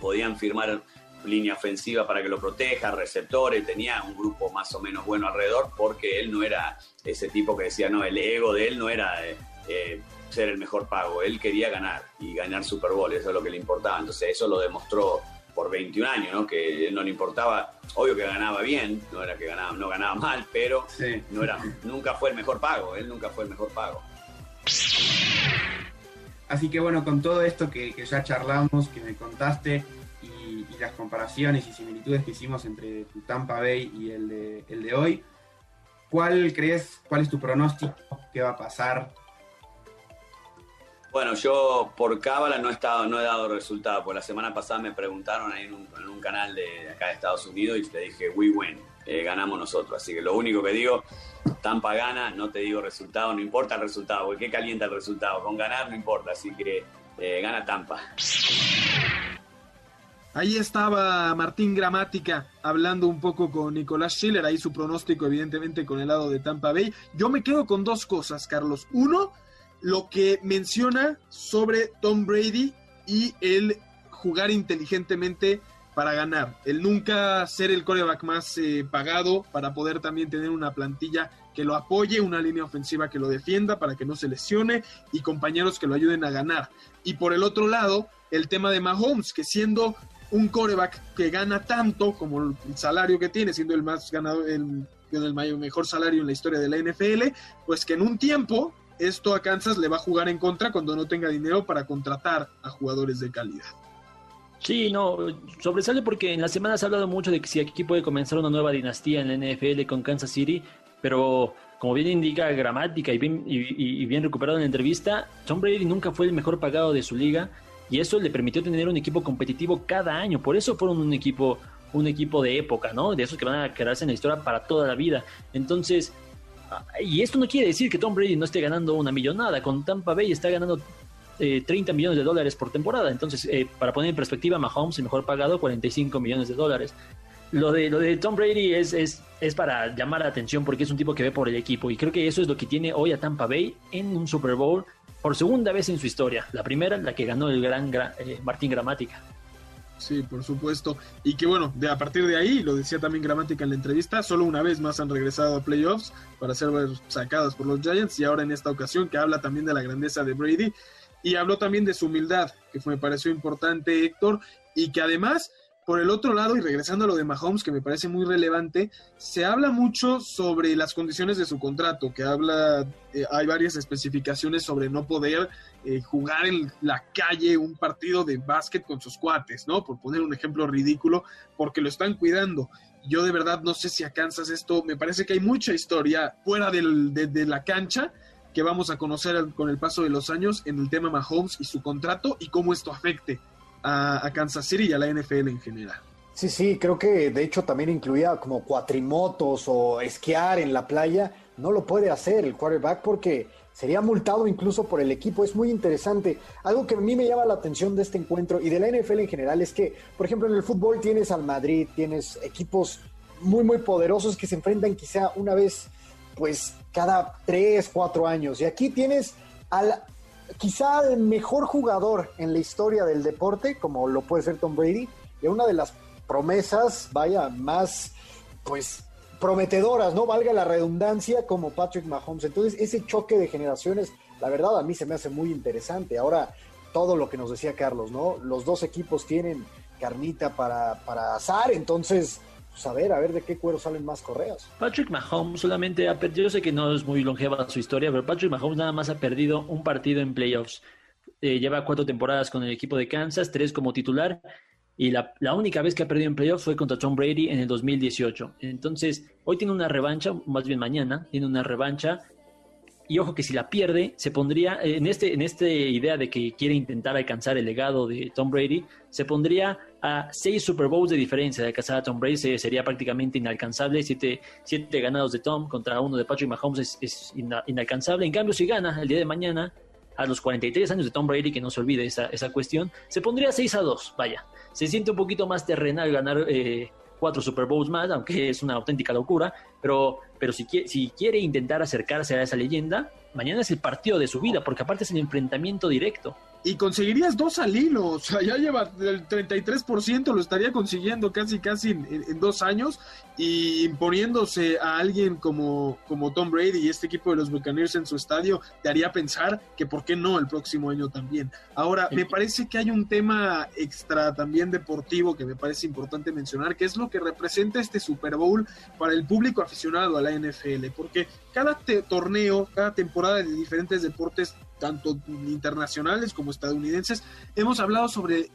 Speaker 10: podían firmar línea ofensiva para que lo proteja, receptores, tenía un grupo más o menos bueno alrededor, porque él no era ese tipo que decía, no, el ego de él no era eh, eh, ser el mejor pago, él quería ganar y ganar Super Bowl, eso es lo que le importaba. Entonces eso lo demostró por 21 años, ¿no? Que no le importaba, obvio que ganaba bien, no era que ganaba, no ganaba mal, pero no era, nunca fue el mejor pago, él nunca fue el mejor pago.
Speaker 8: Así que bueno, con todo esto que, que ya charlamos, que me contaste, las comparaciones y similitudes que hicimos entre tu Tampa Bay y el de, el de hoy, ¿cuál crees, cuál es tu pronóstico? ¿Qué va a pasar?
Speaker 10: Bueno, yo por cábala no he, estado, no he dado resultado, porque la semana pasada me preguntaron ahí en un, en un canal de acá de Estados Unidos y te dije, we win, eh, ganamos nosotros. Así que lo único que digo, Tampa gana, no te digo resultado, no importa el resultado, porque qué calienta el resultado, con ganar no importa, así que eh, gana Tampa.
Speaker 1: Ahí estaba Martín Gramática hablando un poco con Nicolás Schiller, ahí su pronóstico evidentemente con el lado de Tampa Bay. Yo me quedo con dos cosas, Carlos. Uno, lo que menciona sobre Tom Brady y el jugar inteligentemente para ganar, el nunca ser el coreback más eh, pagado para poder también tener una plantilla que lo apoye, una línea ofensiva que lo defienda para que no se lesione y compañeros que lo ayuden a ganar. Y por el otro lado, el tema de Mahomes, que siendo un coreback que gana tanto como el salario que tiene, siendo el más ganado, el, el mayor, mejor salario en la historia de la NFL, pues que en un tiempo esto a Kansas le va a jugar en contra cuando no tenga dinero para contratar a jugadores de calidad.
Speaker 2: Sí, no, sobresale porque en la semana se ha hablado mucho de que si aquí puede comenzar una nueva dinastía en la NFL con Kansas City, pero como bien indica gramática y bien, y, y bien recuperado en la entrevista, Tom Brady nunca fue el mejor pagado de su liga y eso le permitió tener un equipo competitivo cada año, por eso fueron un equipo un equipo de época, ¿no? De esos que van a quedarse en la historia para toda la vida. Entonces, y esto no quiere decir que Tom Brady no esté ganando una millonada. Con Tampa Bay está ganando eh, 30 millones de dólares por temporada. Entonces, eh, para poner en perspectiva, Mahomes, el mejor pagado, 45 millones de dólares. Lo de, lo de Tom Brady es, es, es para llamar la atención porque es un tipo que ve por el equipo. Y creo que eso es lo que tiene hoy a Tampa Bay en un Super Bowl por segunda vez en su historia. La primera, la que ganó el gran eh, Martín Gramática.
Speaker 1: Sí, por supuesto. Y que bueno, de a partir de ahí, lo decía también Gramática en la entrevista, solo una vez más han regresado a playoffs para ser sacadas por los Giants y ahora en esta ocasión que habla también de la grandeza de Brady y habló también de su humildad, que me pareció importante Héctor, y que además por el otro lado, y regresando a lo de Mahomes, que me parece muy relevante, se habla mucho sobre las condiciones de su contrato, que habla, eh, hay varias especificaciones sobre no poder eh, jugar en la calle un partido de básquet con sus cuates, ¿no? Por poner un ejemplo ridículo, porque lo están cuidando. Yo de verdad no sé si a Kansas esto, me parece que hay mucha historia fuera de, de la cancha que vamos a conocer con el paso de los años en el tema Mahomes y su contrato y cómo esto afecte a, Kansas City y a la NFL en general.
Speaker 3: Sí, sí, creo que de hecho también incluía como cuatrimotos o esquiar en la playa. No lo puede hacer el quarterback porque sería multado incluso por el equipo. Es muy interesante. Algo que a mí me llama la atención de este encuentro y de la NFL en general es que, por ejemplo, en el fútbol tienes al Madrid, tienes equipos muy, muy poderosos que se enfrentan quizá una vez, pues cada tres, cuatro años. Y aquí tienes al quizá el mejor jugador en la historia del deporte, como lo puede ser Tom Brady, y una de las promesas, vaya, más, pues, prometedoras, ¿no? Valga la redundancia, como Patrick Mahomes. Entonces, ese choque de generaciones, la verdad, a mí se me hace muy interesante. Ahora, todo lo que nos decía Carlos, ¿no? Los dos equipos tienen carnita para, para asar, entonces pues a ver, a ver de qué cuero salen más correas.
Speaker 2: Patrick Mahomes solamente ha perdido, yo sé que no es muy longeva su historia, pero Patrick Mahomes nada más ha perdido un partido en playoffs. Eh, lleva cuatro temporadas con el equipo de Kansas, tres como titular, y la, la, única vez que ha perdido en playoffs fue contra Tom Brady en el 2018. Entonces, hoy tiene una revancha, más bien mañana, tiene una revancha. Y ojo que si la pierde, se pondría, en este, en esta idea de que quiere intentar alcanzar el legado de Tom Brady, se pondría a seis Super Bowls de diferencia de alcanzar a Tom Brady, sería prácticamente inalcanzable. Siete, siete ganados de Tom contra uno de Patrick Mahomes es, es ina, inalcanzable. En cambio, si gana el día de mañana, a los 43 años de Tom Brady, que no se olvide esa, esa cuestión, se pondría 6 a 2, vaya. Se siente un poquito más terrenal ganar eh, cuatro Super Bowls más, aunque es una auténtica locura, pero, pero si, quiere, si quiere intentar acercarse a esa leyenda, mañana es el partido de su vida, porque aparte es el enfrentamiento directo.
Speaker 1: Y conseguirías dos al hilo, o sea, ya lleva el 33%, lo estaría consiguiendo casi, casi en, en dos años y imponiéndose a alguien como, como Tom Brady y este equipo de los Buccaneers en su estadio, te haría pensar que por qué no el próximo año también. Ahora, me parece que hay un tema extra también deportivo que me parece importante mencionar, que es lo que representa este Super Bowl para el público aficionado a la NFL, porque cada torneo, cada temporada de diferentes deportes, tanto internacionales como estadounidenses, hemos hablado sobre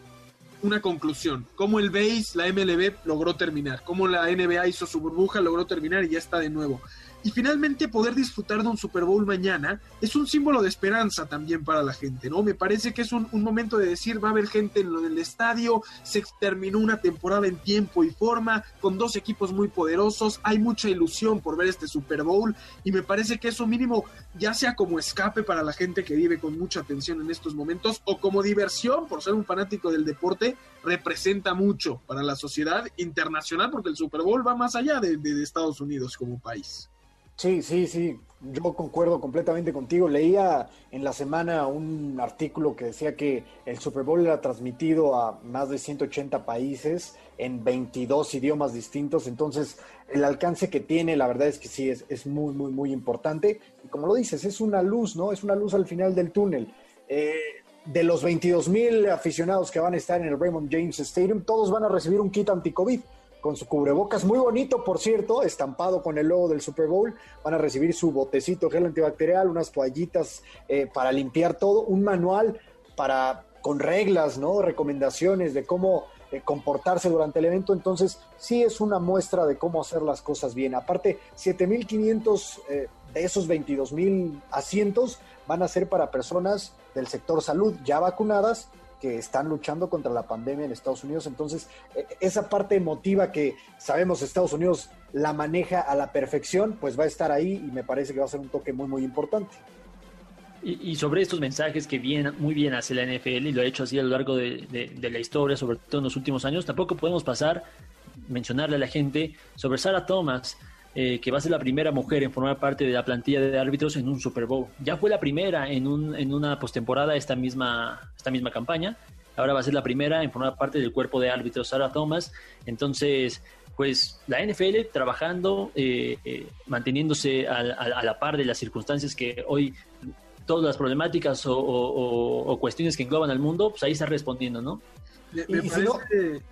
Speaker 1: una conclusión. Cómo el BASE, la MLB, logró terminar. Cómo la NBA hizo su burbuja, logró terminar y ya está de nuevo. Y finalmente poder disfrutar de un Super Bowl mañana es un símbolo de esperanza también para la gente, ¿no? Me parece que es un, momento de decir, va a haber gente en lo del estadio, se terminó una temporada en tiempo y forma, con dos equipos muy poderosos, hay mucha ilusión por ver este Super Bowl y me parece que eso mínimo ya sea como escape para la gente que vive con mucha tensión en estos momentos o como diversión por ser un fanático del deporte, representa mucho para la sociedad internacional porque el Super Bowl va más allá de Estados Unidos como país.
Speaker 3: Sí, sí, sí, yo concuerdo completamente contigo. Leía en la semana un artículo que decía que el Super Bowl era transmitido a más de 180 países en 22 idiomas distintos, entonces el alcance que tiene, la verdad es que sí, es, muy, muy, muy importante. Y como lo dices, es una luz, ¿no? Es una luz al final del túnel. Eh, de los 22 mil aficionados que van a estar en el Raymond James Stadium, todos van a recibir un kit anti-COVID con su cubrebocas, muy bonito, por cierto, estampado con el logo del Super Bowl. Van a recibir su botecito gel antibacterial, unas toallitas eh, para limpiar todo, un manual para con reglas, ¿no? Recomendaciones de cómo eh, comportarse durante el evento. Entonces, sí es una muestra de cómo hacer las cosas bien. Aparte, 7.500 eh, de esos 22.000 asientos van a ser para personas del sector salud ya vacunadas que están luchando contra la pandemia en Estados Unidos. Entonces, e, esa parte emotiva que sabemos Estados Unidos la maneja a la perfección, pues va a estar ahí y me parece que va a ser un toque muy, muy importante.
Speaker 2: Y, sobre estos mensajes que vienen muy bien hacia la NFL y lo ha hecho así a lo largo de, de la historia, sobre todo en los últimos años, tampoco podemos pasar, mencionarle a la gente sobre Sarah Thomas, eh, que va a ser la primera mujer en formar parte de la plantilla de árbitros en un Super Bowl. Ya fue la primera en, un, en una postemporada esta misma, esta misma campaña. Ahora va a ser la primera en formar parte del cuerpo de árbitros, Sarah Thomas. Entonces, pues la NFL trabajando, eh, eh, manteniéndose a, la par de las circunstancias que hoy todas las problemáticas o, cuestiones que engloban al mundo, pues ahí está respondiendo, ¿no?
Speaker 3: Me, parece...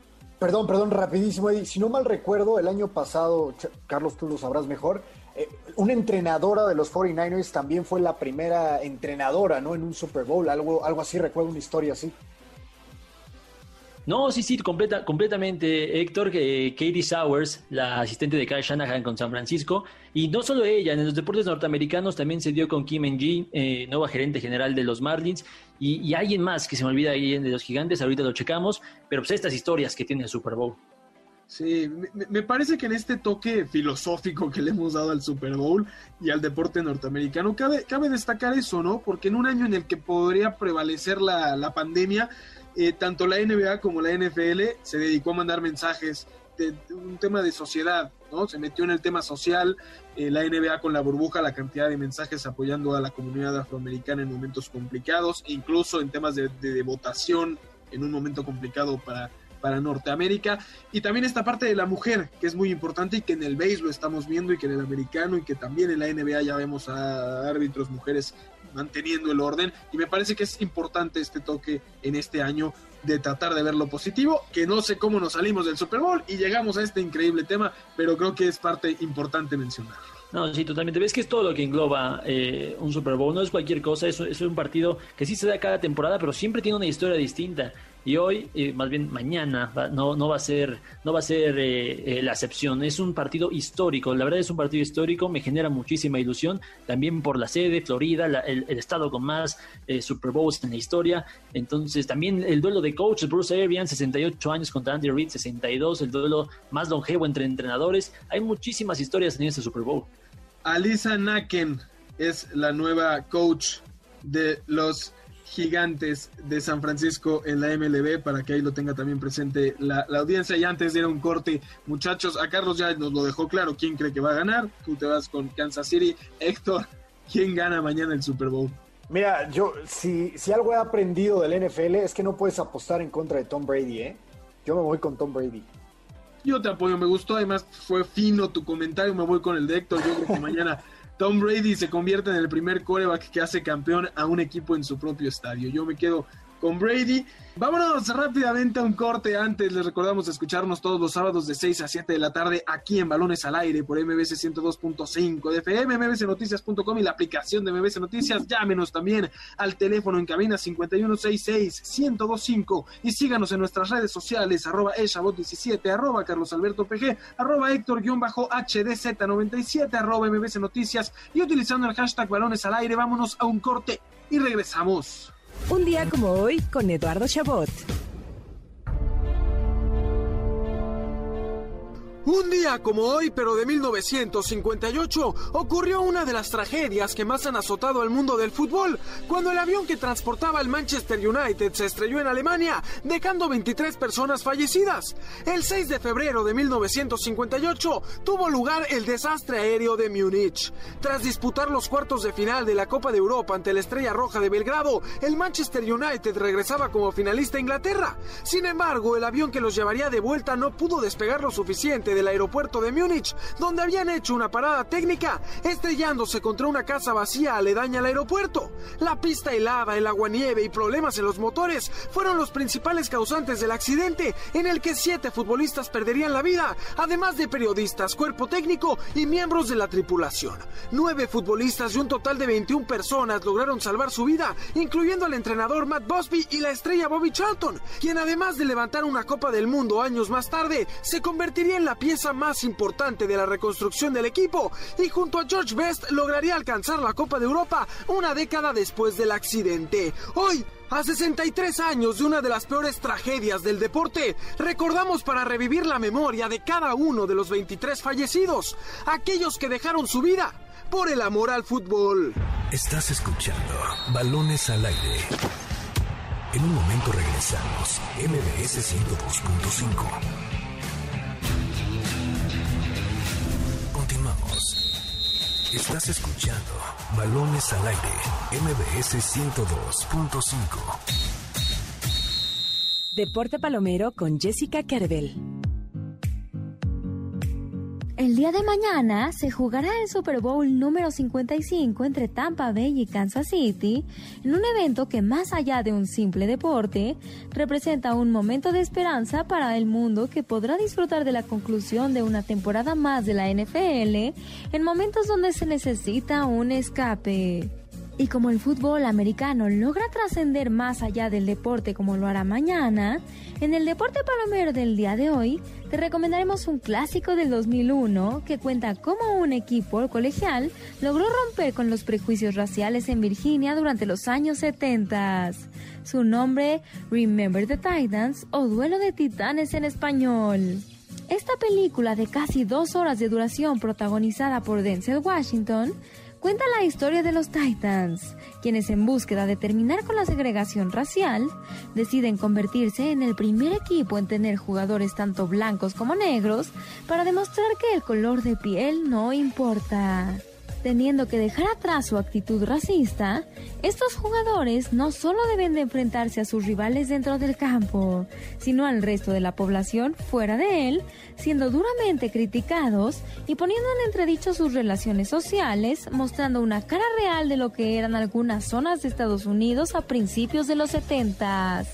Speaker 3: Perdón, perdón, rapidísimo, Eddie. Si no mal recuerdo, el año pasado, Carlos, tú lo sabrás mejor, eh, una entrenadora de los 49ers también fue la primera entrenadora, ¿no? En un Super Bowl, algo, algo así, recuerdo una historia así.
Speaker 2: No, sí, sí, completa, completamente, Héctor, que Katie Sowers, la asistente de Kyle Shanahan con San Francisco, y no solo ella, en los deportes norteamericanos también se dio con Kim Ng, eh, nueva gerente general de los Marlins, y, alguien más que se me olvida ahí de los gigantes, ahorita lo checamos, pero pues estas historias que tiene el Super Bowl.
Speaker 1: Sí, me, parece que en este toque filosófico que le hemos dado al Super Bowl y al deporte norteamericano, cabe, cabe destacar eso, ¿no? Porque en un año en el que podría prevalecer la, la pandemia, eh, tanto la NBA como la NFL se dedicó a mandar mensajes de, un tema de sociedad, ¿no? Se metió en el tema social, eh, la NBA con la burbuja, la cantidad de mensajes apoyando a la comunidad afroamericana en momentos complicados, incluso en temas de, votación en un momento complicado para, para Norteamérica. Y también esta parte de la mujer, que es muy importante y que en el base lo estamos viendo y que en el americano y que también en la NBA ya vemos a árbitros mujeres manteniendo el orden y me parece que es importante este toque en este año de tratar de ver lo positivo, que no sé cómo nos salimos del Super Bowl y llegamos a este increíble tema, pero creo que es parte importante mencionar.
Speaker 2: No, sí, totalmente. Ves que es todo lo que engloba eh, un Super Bowl, no es cualquier cosa, es, es un partido que sí se da cada temporada, pero siempre tiene una historia distinta y hoy, eh, más bien mañana, no, no va a ser, no va a ser eh, eh, la excepción. Es un partido histórico, la verdad es un partido histórico, me genera muchísima ilusión, también por la sede, Florida, el, estado con más Super Bowls en la historia. Entonces, también el duelo de coaches, Bruce Arians, 68 años contra Andy Reid, 62, el duelo más longevo entre entrenadores. Hay muchísimas historias en este Super Bowl.
Speaker 1: Alisa Naken es la nueva coach de los gigantes de San Francisco en la MLB para que ahí lo tenga también presente la, audiencia. Y antes de ir a un corte, muchachos, a Carlos ya nos lo dejó claro quién cree que va a ganar. Tú te vas con Kansas City. Héctor, ¿quién gana mañana el Super Bowl?
Speaker 3: Mira, yo, si, si algo he aprendido del NFL es que no puedes apostar en contra de Tom Brady, ¿eh? Yo me voy con Tom Brady.
Speaker 1: Yo te apoyo, me gustó, además fue fino tu comentario, me voy con el de Héctor, yo creo que mañana Tom Brady se convierte en el primer coreback que hace campeón a un equipo en su propio estadio. Yo me quedo con Brady. Vámonos rápidamente a un corte. Antes les recordamos escucharnos todos los sábados de 6 a 7 de la tarde aquí en Balones al Aire por MBC 102.5 de FM, mbcnoticias.com y la aplicación de MBC Noticias. Llámenos también al teléfono en cabina 5166-1025 y síganos en nuestras redes sociales arroba eshabot17, arroba Carlos Alberto PG, arroba Héctor-HDZ97, arroba MBC Noticias y utilizando el hashtag Balones al Aire. Vámonos a un corte y regresamos.
Speaker 4: Un día como hoy con Eduardo Chabot.
Speaker 1: Un día como hoy, pero de 1958, ocurrió una de las tragedias que más han azotado al mundo del fútbol, cuando el avión que transportaba el Manchester United se estrelló en Alemania, dejando 23 personas fallecidas. El 6 de febrero de 1958 tuvo lugar el desastre aéreo de Múnich. Tras disputar los cuartos de final de la Copa de Europa ante la Estrella Roja de Belgrado, el Manchester United regresaba como finalista a Inglaterra. Sin embargo, el avión que los llevaría de vuelta no pudo despegar lo suficiente del aeropuerto de Múnich, donde habían hecho una parada técnica, estrellándose contra una casa vacía aledaña al aeropuerto. La pista helada, el aguanieve y problemas en los motores fueron los principales causantes del accidente, en el que siete futbolistas perderían la vida, además de periodistas, cuerpo técnico y miembros de la tripulación. Nueve futbolistas y un total de 21 personas lograron salvar su vida, incluyendo al entrenador Matt Busby y la estrella Bobby Charlton, quien además de levantar una Copa del Mundo años más tarde, se convertiría en la pieza más importante de la reconstrucción del equipo y junto a George Best lograría alcanzar la Copa de Europa una década después del accidente. Hoy, a 63 años de una de las peores tragedias del deporte, recordamos para revivir la memoria de cada uno de los 23 fallecidos, aquellos que dejaron su vida por el amor al fútbol.
Speaker 7: Estás escuchando Balones al Aire. En un momento regresamos. MBS 102.5. Continuamos. Estás escuchando Balones al Aire. MBS 102.5.
Speaker 4: Deporte Palomero con Jessica Kerbel.
Speaker 11: El día de mañana se jugará el Super Bowl número 55 entre Tampa Bay y Kansas City, en un evento que más allá de un simple deporte, representa un momento de esperanza para el mundo que podrá disfrutar de la conclusión de una temporada más de la NFL en momentos donde se necesita un escape. Y como el fútbol americano logra trascender más allá del deporte como lo hará mañana, en el deporte palomero del día de hoy te recomendaremos un clásico del 2001 que cuenta cómo un equipo colegial logró romper con los prejuicios raciales en Virginia durante los años 70. Su nombre, Remember the Titans o Duelo de Titanes en español. Esta película de casi dos horas de duración protagonizada por Denzel Washington cuenta la historia de los Titans, quienes en búsqueda de terminar con la segregación racial, deciden convertirse en el primer equipo en tener jugadores tanto blancos como negros para demostrar que el color de piel no importa. Teniendo que dejar atrás su actitud racista, estos jugadores no solo deben de enfrentarse a sus rivales dentro del campo, sino al resto de la población fuera de él, siendo duramente criticados y poniendo en entredicho sus relaciones sociales, mostrando una cara real de lo que eran algunas zonas de Estados Unidos a principios de los 70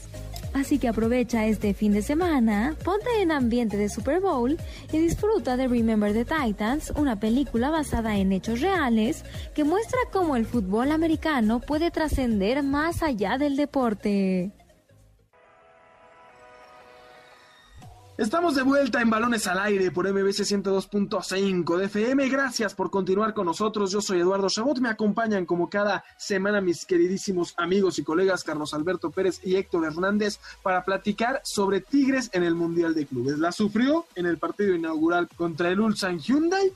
Speaker 11: Así que aprovecha este fin de semana, ponte en ambiente de Super Bowl y disfruta de Remember the Titans, una película basada en hechos reales que muestra cómo el fútbol americano puede trascender más allá del deporte.
Speaker 1: Estamos de vuelta en Balones al Aire por MBC 102.5 de FM. Gracias por continuar con nosotros. Yo soy Eduardo Chabot. Me acompañan como cada semana mis queridísimos amigos y colegas Carlos Alberto Pérez y Héctor Hernández para platicar sobre Tigres en el Mundial de Clubes. La sufrió en el partido inaugural contra el Ulsan Hyundai.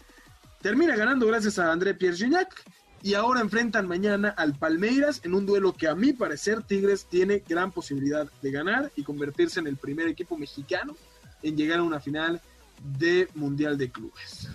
Speaker 1: Termina ganando gracias a André Pierre Gignac. Y ahora enfrentan mañana al Palmeiras en un duelo que a mi parecer Tigres tiene gran posibilidad de ganar y convertirse en el primer equipo mexicano en llegar a una final de Mundial de Clubes.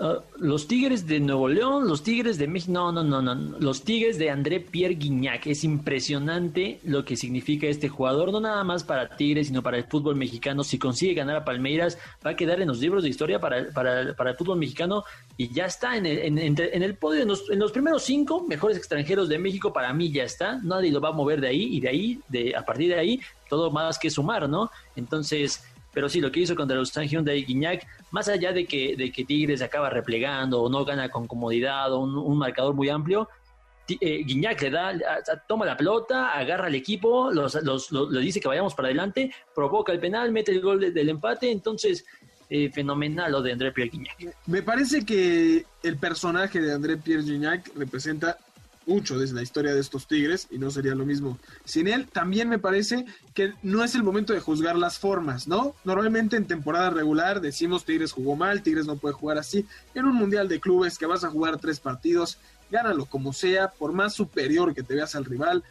Speaker 2: Uh, los Tigres de Nuevo León, los Tigres de México, no, no, no, no, los Tigres de André Pierre Guignac. Es impresionante lo que significa este jugador, no nada más para Tigres, sino para el fútbol mexicano. Si consigue ganar a Palmeiras, va a quedar en los libros de historia para, para, para el fútbol mexicano y ya está en el, en, en el podio, en los, en los, primeros cinco mejores extranjeros de México, para mí ya está. Nadie lo va a mover de ahí y de ahí, de, a partir de ahí, todo más que sumar, ¿no? Entonces, pero sí, lo que hizo contra los San Hyundai Guiñac, más allá de que, de que Tigres acaba replegando o no gana con comodidad o un, marcador muy amplio, eh, Guiñac le da, toma la pelota, agarra al equipo, los, los, le dice que vayamos para adelante, provoca el penal, mete el gol del empate, entonces eh, fenomenal lo de André Pierre Guignac.
Speaker 1: Me parece que el personaje de André Pierre Guignac representa mucho desde la historia de estos Tigres y no sería lo mismo sin él. También me parece que no es el momento de juzgar las formas, ¿no? Normalmente en temporada regular decimos Tigres jugó mal, Tigres no puede jugar así. En un mundial de clubes que vas a jugar tres partidos, gánalo como sea, por más superior que te veas al rival,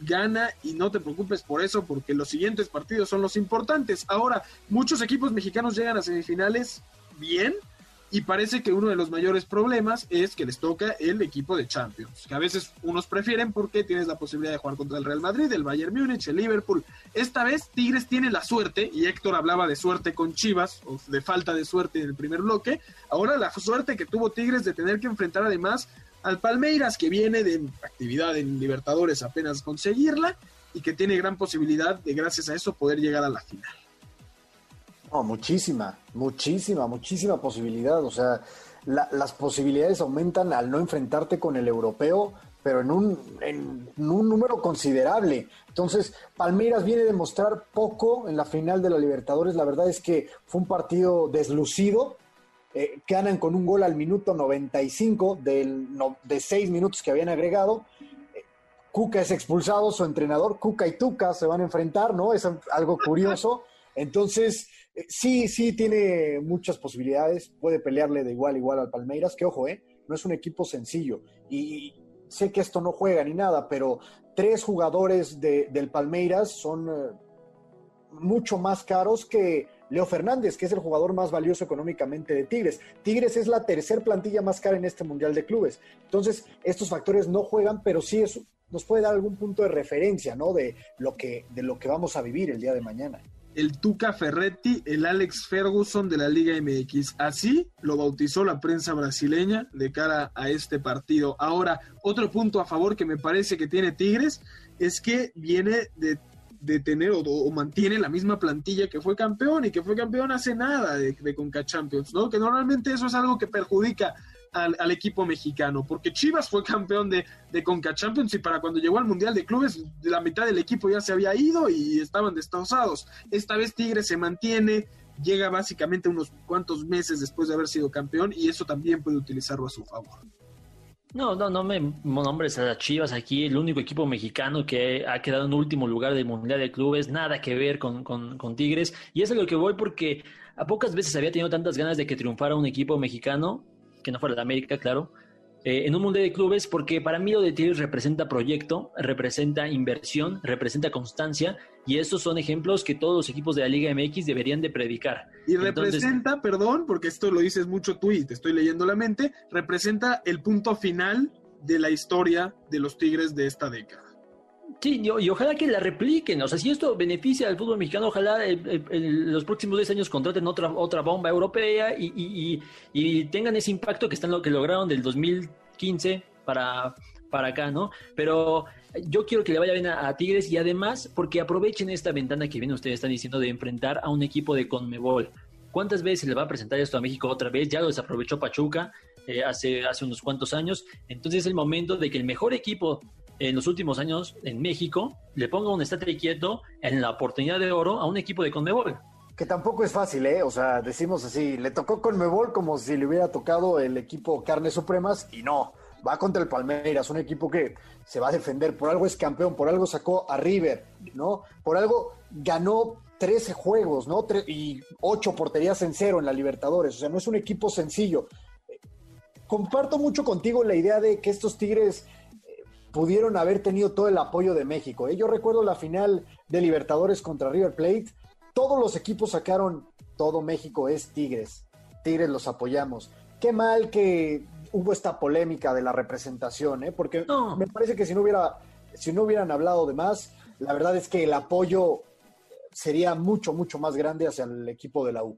Speaker 1: gana y no te preocupes por eso porque los siguientes partidos son los importantes. Ahora, muchos equipos mexicanos llegan a semifinales bien, y parece que uno de los mayores problemas es que les toca el equipo de Champions, que a veces unos prefieren porque tienes la posibilidad de jugar contra el Real Madrid, el Bayern Múnich, el Liverpool. Esta vez Tigres tiene la suerte, y Héctor hablaba de suerte con Chivas, o de falta de suerte en el primer bloque, ahora la suerte que tuvo Tigres de tener que enfrentar además al Palmeiras, que viene de actividad en Libertadores apenas conseguirla, y que tiene gran posibilidad de gracias a eso poder llegar a la final
Speaker 3: muchísima, muchísima, muchísima posibilidad. O sea, las posibilidades aumentan al no enfrentarte con el europeo, pero en un, en un número considerable. Entonces, Palmeiras viene a demostrar poco en la final de la Libertadores. La verdad es que fue un partido deslucido. Eh, ganan con un gol al minuto 95 del, de seis minutos que habían agregado. Cuca es expulsado, su entrenador, Cuca y Tuca se van a enfrentar, ¿no? Es algo curioso. Entonces, eh, sí, sí, tiene muchas posibilidades. Puede pelearle de igual a igual al Palmeiras, que ojo, ¿eh? No es un equipo sencillo. Y sé que esto no juega ni nada, pero tres jugadores del Palmeiras son eh, mucho más caros que Leo Fernández, que es el jugador más valioso económicamente de Tigres. Tigres es la tercer plantilla más cara en este Mundial de Clubes. Entonces, estos factores no juegan, pero sí es, nos puede dar algún punto de referencia, ¿no? De lo que, de lo que vamos a vivir el día de mañana
Speaker 1: el Tuca Ferretti, el Alex Ferguson de la Liga MX. Así lo bautizó la prensa brasileña de cara a este partido. Ahora, otro punto a favor que me parece que tiene Tigres es que viene de, tener o, mantiene la misma plantilla que fue campeón y que fue campeón hace nada de, de Conca Champions, ¿no? Que normalmente eso es algo que perjudica al, equipo mexicano, porque Chivas fue campeón de, de Conca Champions y para cuando llegó al Mundial de Clubes, la mitad del equipo ya se había ido y estaban destrozados. Esta vez Tigres se mantiene, llega básicamente unos cuantos meses después de haber sido campeón y eso también puede utilizarlo a su favor.
Speaker 2: No, no, no me nombres a Chivas aquí, el único equipo mexicano que ha quedado en último lugar del Mundial de Clubes, nada que ver con, con, con Tigres. Y es a lo que voy porque a pocas veces había tenido tantas ganas de que triunfara un equipo mexicano que no fuera de América, claro, eh, en un mundo de clubes, porque para mí lo de Tigres representa proyecto, representa inversión, representa constancia, y estos son ejemplos que todos los equipos de la Liga MX deberían de predicar.
Speaker 1: Y representa, perdón, porque esto lo dices mucho tú y te estoy leyendo la mente, representa el punto final de la historia de los Tigres de esta década.
Speaker 2: Sí, y, ojalá que la repliquen. O sea, si esto beneficia al fútbol mexicano, ojalá en los próximos 10 años contraten otra, otra bomba europea y, tengan ese impacto que están lo que lograron del 2015 para, para acá, ¿no? Pero yo quiero que le vaya bien a, Tigres y además porque aprovechen esta ventana que bien ustedes están diciendo de enfrentar a un equipo de Conmebol. ¿Cuántas veces se le va a presentar esto a México otra vez? Ya lo desaprovechó Pachuca eh, hace, hace unos cuantos años. Entonces es el momento de que el mejor equipo en los últimos años en México le ponga un estate quieto en la oportunidad de oro a un equipo de Conmebol.
Speaker 3: Que tampoco es fácil, ¿eh? O sea, decimos así, le tocó Conmebol como si le hubiera tocado el equipo Carnes Supremas y no, va contra el Palmeiras, un equipo que se va a defender, por algo es campeón, por algo sacó a River, ¿no? Por algo ganó 13 juegos, ¿no? y 8 porterías en cero en la Libertadores, o sea, no es un equipo sencillo. Comparto mucho contigo la idea de que estos Tigres pudieron haber tenido todo el apoyo de México. ¿eh? Yo recuerdo la final de Libertadores contra River Plate. Todos los equipos sacaron, todo México es Tigres. Tigres los apoyamos. qué mal que hubo esta polémica de la representación, ¿eh? porque me parece que si no hubiera, si no hubieran hablado de más, la verdad es que el apoyo sería mucho, mucho más grande hacia el equipo de la U.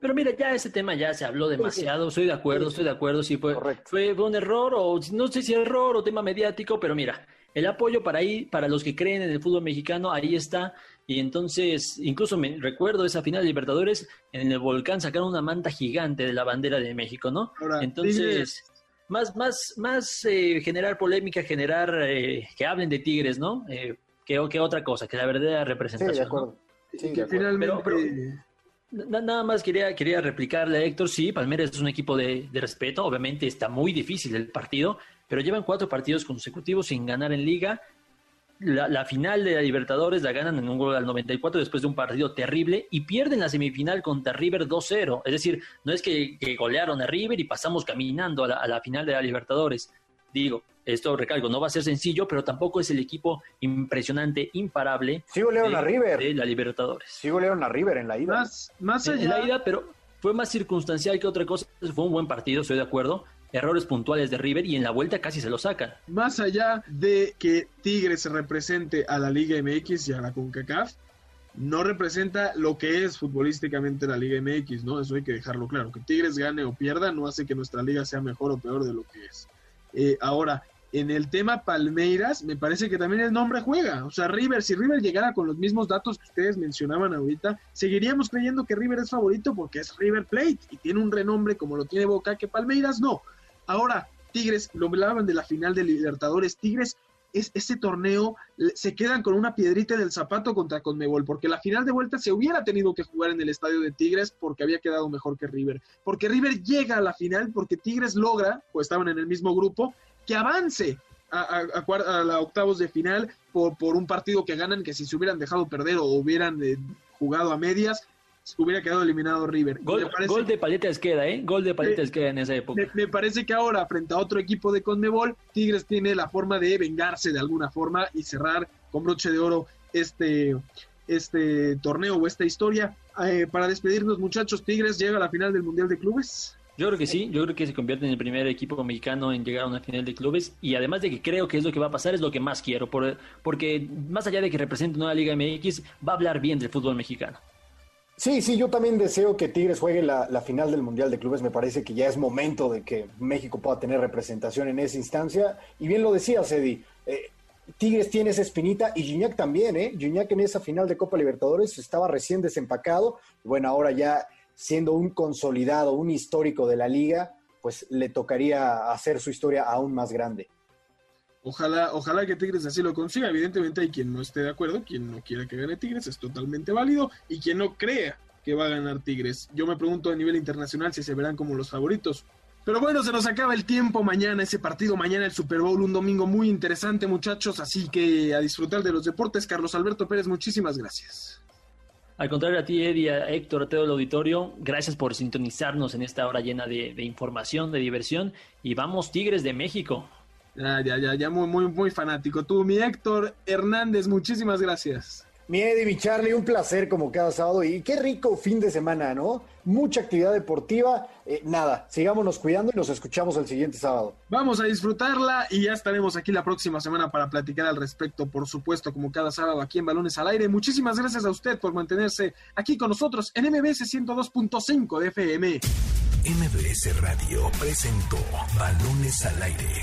Speaker 2: Pero mira, ya ese tema ya se habló demasiado, estoy de acuerdo, estoy de acuerdo, si fue, fue un error o no sé si error o tema mediático, pero mira, el apoyo para ahí, para los que creen en el fútbol mexicano, ahí está. Y entonces, incluso me recuerdo esa final de Libertadores, en el volcán sacaron una manta gigante de la bandera de México, ¿no? entonces, más, más, más eh, generar polémica, generar eh, que hablen de Tigres, ¿no? Eh, que, que, otra cosa, que la verdadera representación. Sí, de acuerdo.
Speaker 1: Sí, que finalmente...
Speaker 2: Nada más quería, quería replicarle a Héctor, sí, Palmeiras es un equipo de, respeto, obviamente está muy difícil el partido, pero llevan cuatro partidos consecutivos sin ganar en liga. La, final de la Libertadores la ganan en un gol al 94 después de un partido terrible y pierden la semifinal contra River 2-0. Es decir, no es que, golearon a River y pasamos caminando a la, a la final de la Libertadores. Digo, esto recalco, no va a ser sencillo, pero tampoco es el equipo impresionante, imparable.
Speaker 3: Sí golearon a River.
Speaker 2: De la Libertadores.
Speaker 3: Sí golearon a River en la ida.
Speaker 1: Más, más allá.
Speaker 2: En la ida, pero fue más circunstancial que otra cosa. Fue un buen partido, estoy de acuerdo. Errores puntuales de River y en la vuelta casi se lo sacan.
Speaker 1: Más allá de que Tigres represente a la Liga MX y a la CONCACAF, no representa lo que es futbolísticamente la Liga MX, ¿no? Eso hay que dejarlo claro. Que Tigres gane o pierda no hace que nuestra liga sea mejor o peor de lo que es. Eh, ahora, en el tema Palmeiras, me parece que también el nombre juega. O sea, River, si River llegara con los mismos datos que ustedes mencionaban ahorita, seguiríamos creyendo que River es favorito porque es River Plate y tiene un renombre como lo tiene Boca, que Palmeiras no. Ahora, Tigres, lo hablaban de la final de Libertadores, Tigres, es, ese torneo se quedan con una piedrita del zapato contra Conmebol, porque la final de vuelta se hubiera tenido que jugar en el estadio de Tigres porque había quedado mejor que River. Porque River llega a la final porque Tigres logra, pues estaban en el mismo grupo, que avance a, a, la octavos de final por, por, un partido que ganan que si se hubieran dejado perder o hubieran eh, jugado a medias, hubiera quedado eliminado River.
Speaker 2: Gol, de paletas queda, ¿eh? Gol de paletas queda en esa época.
Speaker 1: Me, parece que ahora, frente a otro equipo de Conmebol, Tigres tiene la forma de vengarse de alguna forma y cerrar con broche de oro este, este torneo o esta historia. Eh, para despedirnos, muchachos, Tigres llega a la final del Mundial de Clubes.
Speaker 2: Yo creo que sí, yo creo que se convierte en el primer equipo mexicano en llegar a una final de clubes y además de que creo que es lo que va a pasar, es lo que más quiero, porque más allá de que represente una Liga MX, va a hablar bien del fútbol mexicano.
Speaker 3: Sí, sí, yo también deseo que Tigres juegue la, final del Mundial de Clubes. Me parece que ya es momento de que México pueda tener representación en esa instancia. Y bien lo decía Cedi, eh, Tigres tiene esa espinita y Gignac también, ¿eh? Gignac en esa final de Copa Libertadores estaba recién desempacado. Bueno, ahora ya siendo un consolidado, un histórico de la liga, pues le tocaría hacer su historia aún más grande.
Speaker 1: Ojalá, ojalá que Tigres así lo consiga. Evidentemente hay quien no esté de acuerdo, quien no quiera que gane Tigres, es totalmente válido, y quien no crea que va a ganar Tigres. Yo me pregunto a nivel internacional si se verán como los favoritos. Pero bueno, se nos acaba el tiempo mañana, ese partido mañana, el Super Bowl, un domingo muy interesante muchachos, así que a disfrutar de los deportes. Carlos Alberto Pérez, muchísimas gracias.
Speaker 2: Al contrario a ti, Eddie, a Héctor, a todo el auditorio, gracias por sintonizarnos en esta hora llena de, información, de diversión. Y vamos, Tigres de México.
Speaker 1: Ya, ya, ya, ya muy, muy, muy fanático. Tú, mi Héctor Hernández, muchísimas gracias.
Speaker 3: Mi Eddie, mi Charlie, un placer como cada sábado y qué rico fin de semana, ¿no? Mucha actividad deportiva. Eh, nada, sigámonos cuidando y nos escuchamos el siguiente sábado.
Speaker 1: Vamos a disfrutarla y ya estaremos aquí la próxima semana para platicar al respecto, por supuesto, como cada sábado aquí en Balones al Aire. Muchísimas gracias a usted por mantenerse aquí con nosotros en MBS 102.5 de FM.
Speaker 7: MBS Radio presentó Balones al Aire